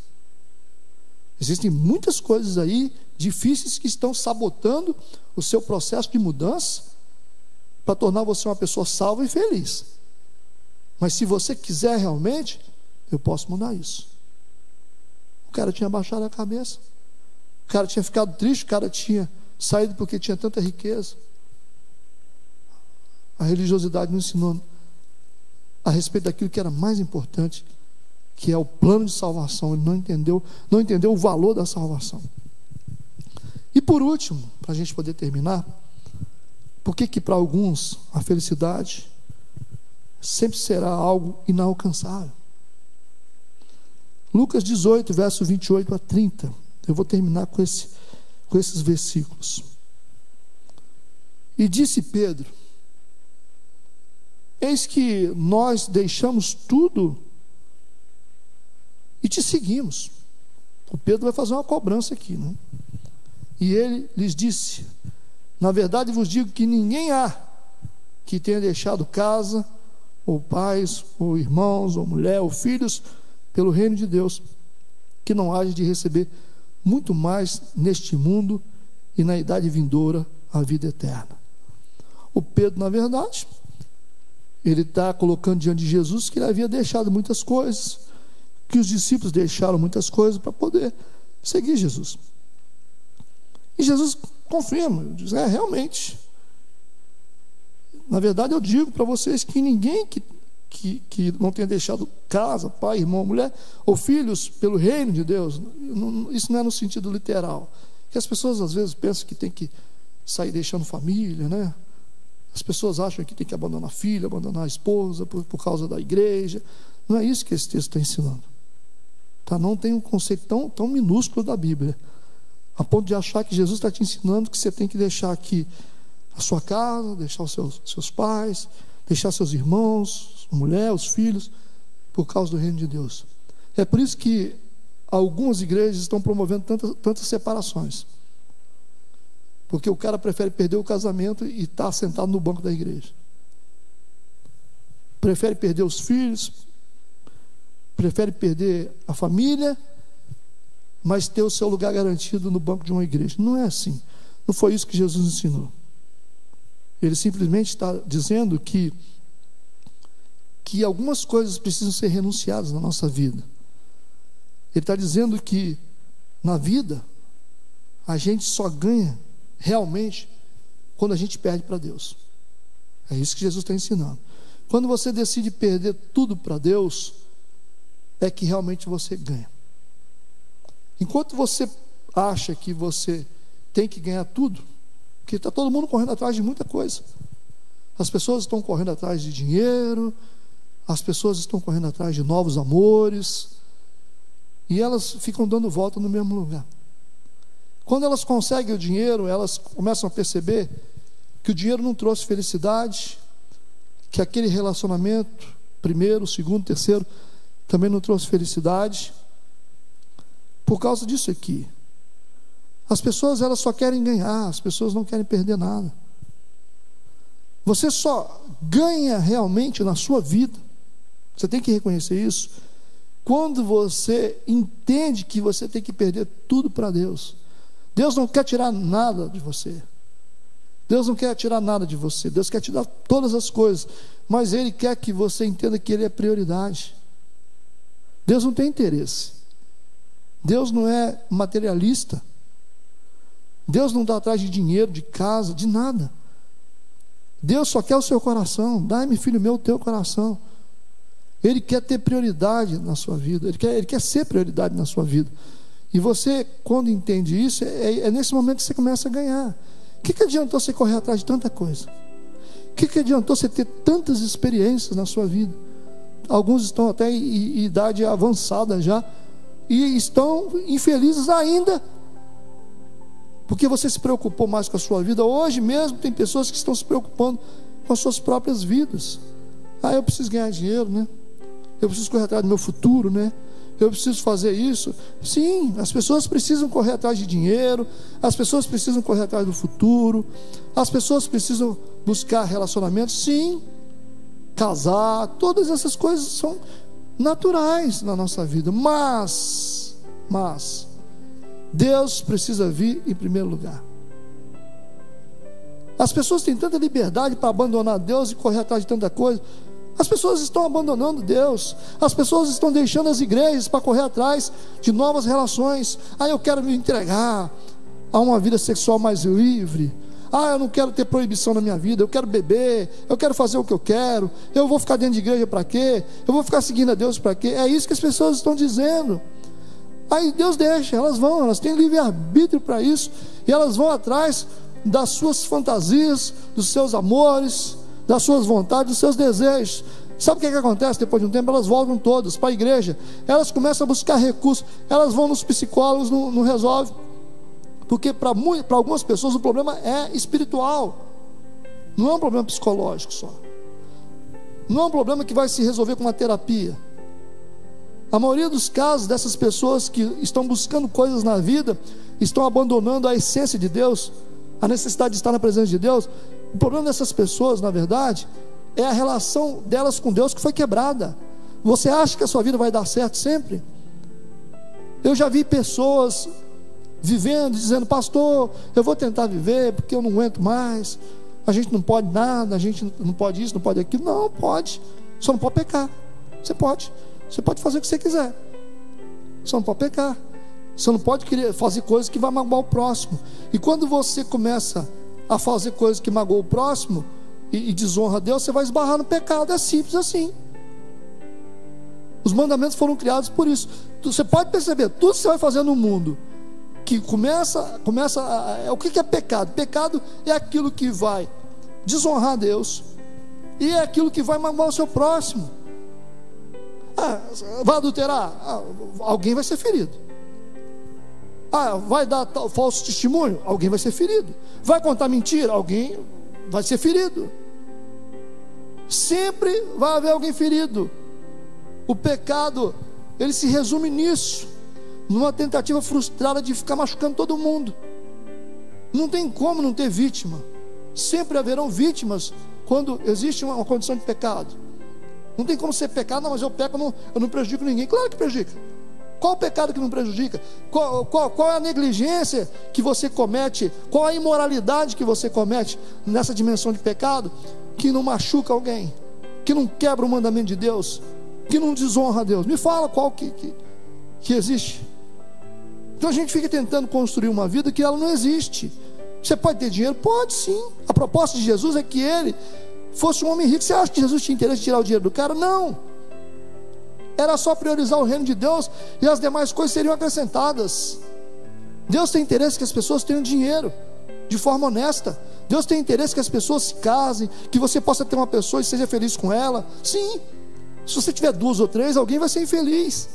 Existem muitas coisas aí difíceis que estão sabotando o seu processo de mudança para tornar você uma pessoa salva e feliz. Mas se você quiser realmente, eu posso mudar isso. Cara tinha baixado a cabeça. O cara tinha ficado triste, o cara tinha saído porque tinha tanta riqueza. A religiosidade não ensinou a respeito daquilo que era mais importante, que é o plano de salvação. Ele não entendeu, não entendeu o valor da salvação. E por último, para a gente poder terminar, por que que para alguns a felicidade sempre será algo inalcançável? Lucas 18, verso 28 a 30. Eu vou terminar com, esse, com esses versículos. E disse Pedro: Eis que nós deixamos tudo e te seguimos. O Pedro vai fazer uma cobrança aqui, né? E ele lhes disse: Na verdade vos digo que ninguém há que tenha deixado casa, ou pais, ou irmãos, ou mulher, ou filhos, pelo reino de Deus, que não haja de receber muito mais neste mundo e na idade vindoura a vida eterna. O Pedro, na verdade, ele está colocando diante de Jesus que ele havia deixado muitas coisas, que os discípulos deixaram muitas coisas para poder seguir Jesus. E Jesus confirma, diz: é, realmente. Na verdade, eu digo para vocês que ninguém que, que, que não tenha deixado casa, pai, irmão, mulher ou filhos pelo reino de Deus, isso não é no sentido literal. Que as pessoas às vezes pensam que tem que sair deixando família, né? As pessoas acham que tem que abandonar filha, abandonar a esposa por, por causa da igreja. Não é isso que esse texto está ensinando. Tá? Não tem um conceito tão, tão minúsculo da Bíblia a ponto de achar que Jesus está te ensinando que você tem que deixar aqui a sua casa, deixar os seus, seus pais, deixar seus irmãos, mulher, os filhos, por causa do reino de Deus. É por isso que algumas igrejas estão promovendo tantas, tantas separações. Porque o cara prefere perder o casamento e estar tá sentado no banco da igreja. Prefere perder os filhos, prefere perder a família mas ter o seu lugar garantido no banco de uma igreja. Não é assim. Não foi isso que Jesus ensinou. Ele simplesmente está dizendo que que algumas coisas precisam ser renunciadas na nossa vida. Ele está dizendo que na vida a gente só ganha realmente quando a gente perde para Deus. É isso que Jesus está ensinando. Quando você decide perder tudo para Deus, é que realmente você ganha. Enquanto você acha que você tem que ganhar tudo, porque está todo mundo correndo atrás de muita coisa. As pessoas estão correndo atrás de dinheiro, as pessoas estão correndo atrás de novos amores, e elas ficam dando volta no mesmo lugar. Quando elas conseguem o dinheiro, elas começam a perceber que o dinheiro não trouxe felicidade, que aquele relacionamento, primeiro, segundo, terceiro, também não trouxe felicidade por causa disso aqui. As pessoas elas só querem ganhar, as pessoas não querem perder nada. Você só ganha realmente na sua vida. Você tem que reconhecer isso. Quando você entende que você tem que perder tudo para Deus. Deus não quer tirar nada de você. Deus não quer tirar nada de você, Deus quer te dar todas as coisas, mas Ele quer que você entenda que Ele é prioridade. Deus não tem interesse, Deus não é materialista, Deus não dá atrás de dinheiro, de casa, de nada. Deus só quer o seu coração, dai-me, filho meu, o teu coração. Ele quer ter prioridade na sua vida, ele quer, ele quer ser prioridade na sua vida. E você, quando entende isso, é, é nesse momento que você começa a ganhar. O que, que adiantou você correr atrás de tanta coisa? O que, que adiantou você ter tantas experiências na sua vida? Alguns estão até em, em idade avançada já e estão infelizes ainda porque você se preocupou mais com a sua vida. Hoje mesmo tem pessoas que estão se preocupando com as suas próprias vidas. Ah, eu preciso ganhar dinheiro, né? Eu preciso correr atrás do meu futuro, né? Eu preciso fazer isso. Sim, as pessoas precisam correr atrás de dinheiro, as pessoas precisam correr atrás do futuro, as pessoas precisam buscar relacionamentos, sim. Casar, todas essas coisas são naturais na nossa vida, mas mas Deus precisa vir em primeiro lugar. As pessoas têm tanta liberdade para abandonar Deus e correr atrás de tanta coisa. As pessoas estão abandonando Deus. As pessoas estão deixando as igrejas para correr atrás de novas relações. Ah, eu quero me entregar a uma vida sexual mais livre. Ah, eu não quero ter proibição na minha vida. Eu quero beber. Eu quero fazer o que eu quero. Eu vou ficar dentro de igreja para quê? Eu vou ficar seguindo a Deus para quê? É isso que as pessoas estão dizendo. Aí Deus deixa, elas vão, elas têm livre-arbítrio para isso. E elas vão atrás das suas fantasias, dos seus amores das suas vontades, dos seus desejos. Sabe o que, é que acontece depois de um tempo? Elas voltam todas para a igreja, elas começam a buscar recursos, elas vão nos psicólogos, não, não resolve. Porque para algumas pessoas o problema é espiritual, não é um problema psicológico só. Não é um problema que vai se resolver com uma terapia. A maioria dos casos dessas pessoas que estão buscando coisas na vida, estão abandonando a essência de Deus, a necessidade de estar na presença de Deus, o problema dessas pessoas, na verdade, é a relação delas com Deus que foi quebrada. Você acha que a sua vida vai dar certo sempre? Eu já vi pessoas vivendo, dizendo, pastor, eu vou tentar viver porque eu não aguento mais. A gente não pode nada, a gente não pode isso, não pode aquilo. Não, pode. Só não pode pecar. Você pode. Você pode fazer o que você quiser. Só não pode pecar. Você não pode fazer coisas que vai magoar o próximo. E quando você começa a fazer coisas que magoam o próximo e, e desonra a Deus, você vai esbarrar no pecado. É simples assim. Os mandamentos foram criados por isso. Você pode perceber, tudo que você vai fazer no mundo, que começa, começa a, é, o que é pecado? Pecado é aquilo que vai desonrar a Deus e é aquilo que vai magoar o seu próximo. Ah, vai adulterar? Ah, alguém vai ser ferido. Ah, vai dar falso testemunho? Alguém vai ser ferido. Vai contar mentira? Alguém vai ser ferido. Sempre vai haver alguém ferido. O pecado, ele se resume nisso, numa tentativa frustrada de ficar machucando todo mundo. Não tem como não ter vítima. Sempre haverão vítimas quando existe uma, condição de pecado. Não tem como ser pecado, não, mas eu peco, não, eu não prejudico ninguém. Claro que prejudica. Qual o pecado que não prejudica? Qual, qual, qual, é a negligência que você comete? Qual a imoralidade que você comete nessa dimensão de pecado que não machuca alguém, que não quebra o mandamento de Deus, que não desonra a Deus? Me fala qual que, que, que existe. Então a gente fica tentando construir uma vida que ela não existe. Você pode ter dinheiro? Pode sim. A proposta de Jesus é que ele fosse um homem rico. Você acha que Jesus tinha interesse em tirar o dinheiro do cara? Não. Era só priorizar o reino de Deus e as demais coisas seriam acrescentadas. Deus tem interesse que as pessoas tenham dinheiro de forma honesta. Deus tem interesse que as pessoas se casem, que você possa ter uma pessoa e seja feliz com ela. Sim, se você tiver duas ou três, alguém vai ser infeliz.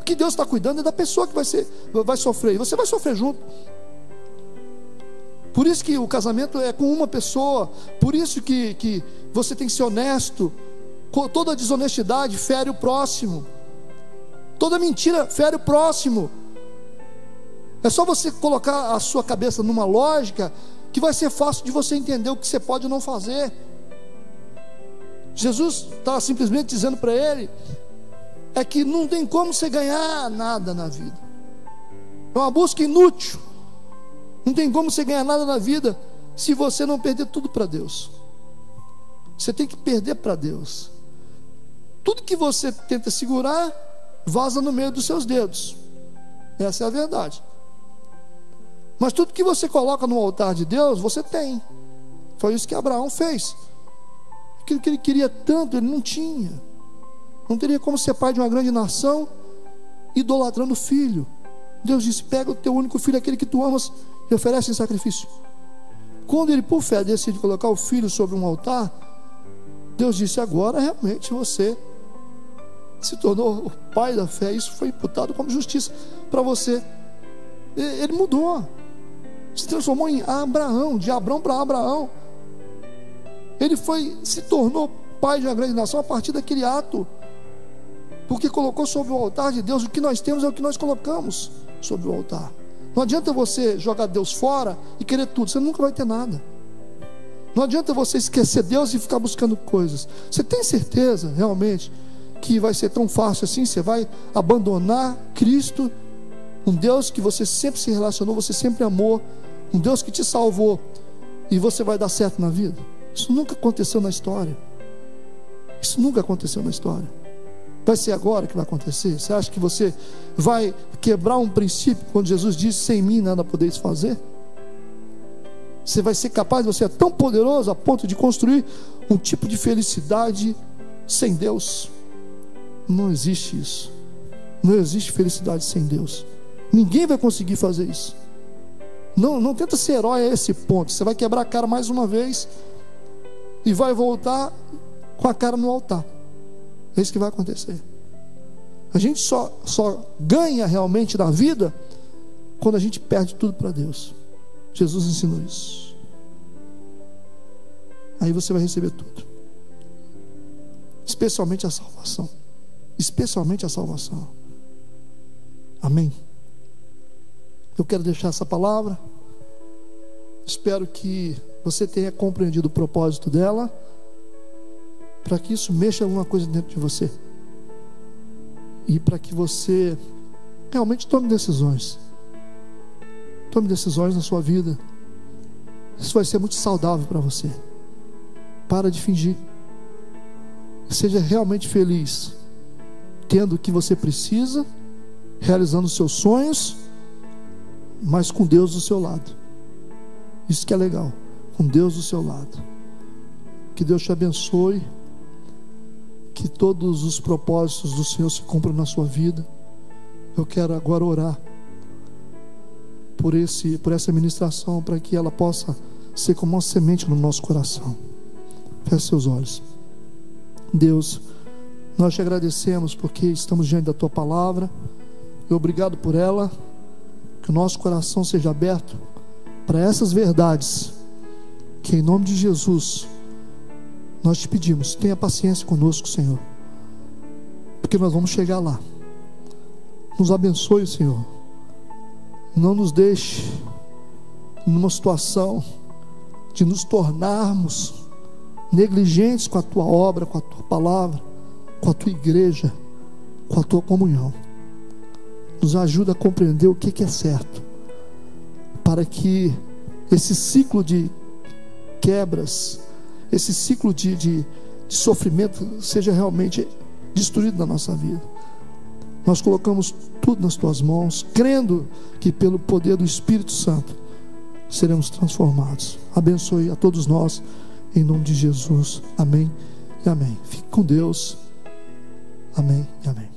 O que Deus está cuidando é da pessoa que vai, ser, vai sofrer, e você vai sofrer junto. Por isso que o casamento é com uma pessoa, por isso que, que você tem que ser honesto, toda desonestidade fere o próximo, toda mentira fere o próximo. É só você colocar a sua cabeça numa lógica que vai ser fácil de você entender o que você pode não fazer. Jesus está simplesmente dizendo para ele: é que não tem como você ganhar nada na vida, é uma busca inútil, não tem como você ganhar nada na vida se você não perder tudo para Deus. Você tem que perder para Deus. Tudo que você tenta segurar, vaza no meio dos seus dedos. Essa é a verdade. Mas tudo que você coloca no altar de Deus, você tem. Foi isso que Abraão fez. Aquilo que ele queria tanto, ele não tinha. Não teria como ser pai de uma grande nação idolatrando o filho. Deus disse: pega o teu único filho, aquele que tu amas, e oferece sacrifício. Quando ele, por fé, decide colocar o filho sobre um altar, Deus disse: agora realmente você se tornou o pai da fé. Isso foi imputado como justiça para você. Ele mudou, se transformou em Abraão, de Abraão para Abraão. Ele foi, se tornou pai de uma grande nação a partir daquele ato, porque colocou sobre o altar de Deus o que nós temos é o que nós colocamos sobre o altar. Não adianta você jogar Deus fora e querer tudo, você nunca vai ter nada. Não adianta você esquecer Deus e ficar buscando coisas. Você tem certeza realmente que vai ser tão fácil assim? Você vai abandonar Cristo, um Deus que você sempre se relacionou, você sempre amou, um Deus que te salvou, e você vai dar certo na vida? Isso nunca aconteceu na história. Isso nunca aconteceu na história. Vai ser agora que vai acontecer? Você acha que você vai quebrar um princípio quando Jesus disse: Sem mim nada podeis fazer? Você vai ser capaz, você é tão poderoso a ponto de construir um tipo de felicidade sem Deus. Não existe isso. Não existe felicidade sem Deus. Ninguém vai conseguir fazer isso. Não, não tenta ser herói a esse ponto. Você vai quebrar a cara mais uma vez e vai voltar com a cara no altar. É isso que vai acontecer. A gente só, só ganha realmente na vida quando a gente perde tudo para Deus. Jesus ensinou isso. Aí você vai receber tudo, especialmente a salvação. Especialmente a salvação. Amém. Eu quero deixar essa palavra. Espero que você tenha compreendido o propósito dela, para que isso mexa alguma coisa dentro de você e para que você realmente tome decisões. Tome decisões na sua vida. Isso vai ser muito saudável para você. Para de fingir. Seja realmente feliz, tendo o que você precisa, realizando os seus sonhos, mas com Deus do seu lado. Isso que é legal com Deus do seu lado. Que Deus te abençoe. Que todos os propósitos do Senhor se cumpram na sua vida. Eu quero agora orar por, esse, por essa ministração, para que ela possa ser como uma semente no nosso coração. Feche seus olhos. Deus, nós te agradecemos porque estamos diante da tua palavra. E obrigado por ela. Que o nosso coração seja aberto para essas verdades que em nome de Jesus nós te pedimos, tenha paciência conosco, Senhor, porque nós vamos chegar lá. Nos abençoe, Senhor. Não nos deixe numa situação de nos tornarmos negligentes com a tua obra, com a tua palavra, com a tua igreja, com a tua comunhão. Nos ajuda a compreender o que é certo, para que esse ciclo de quebras, esse ciclo de, de, de sofrimento seja realmente destruído na nossa vida. Nós colocamos tudo nas tuas mãos, crendo que pelo poder do Espírito Santo seremos transformados. Abençoe a todos nós, em nome de Jesus. Amém e amém. Fique com Deus. Amém e amém.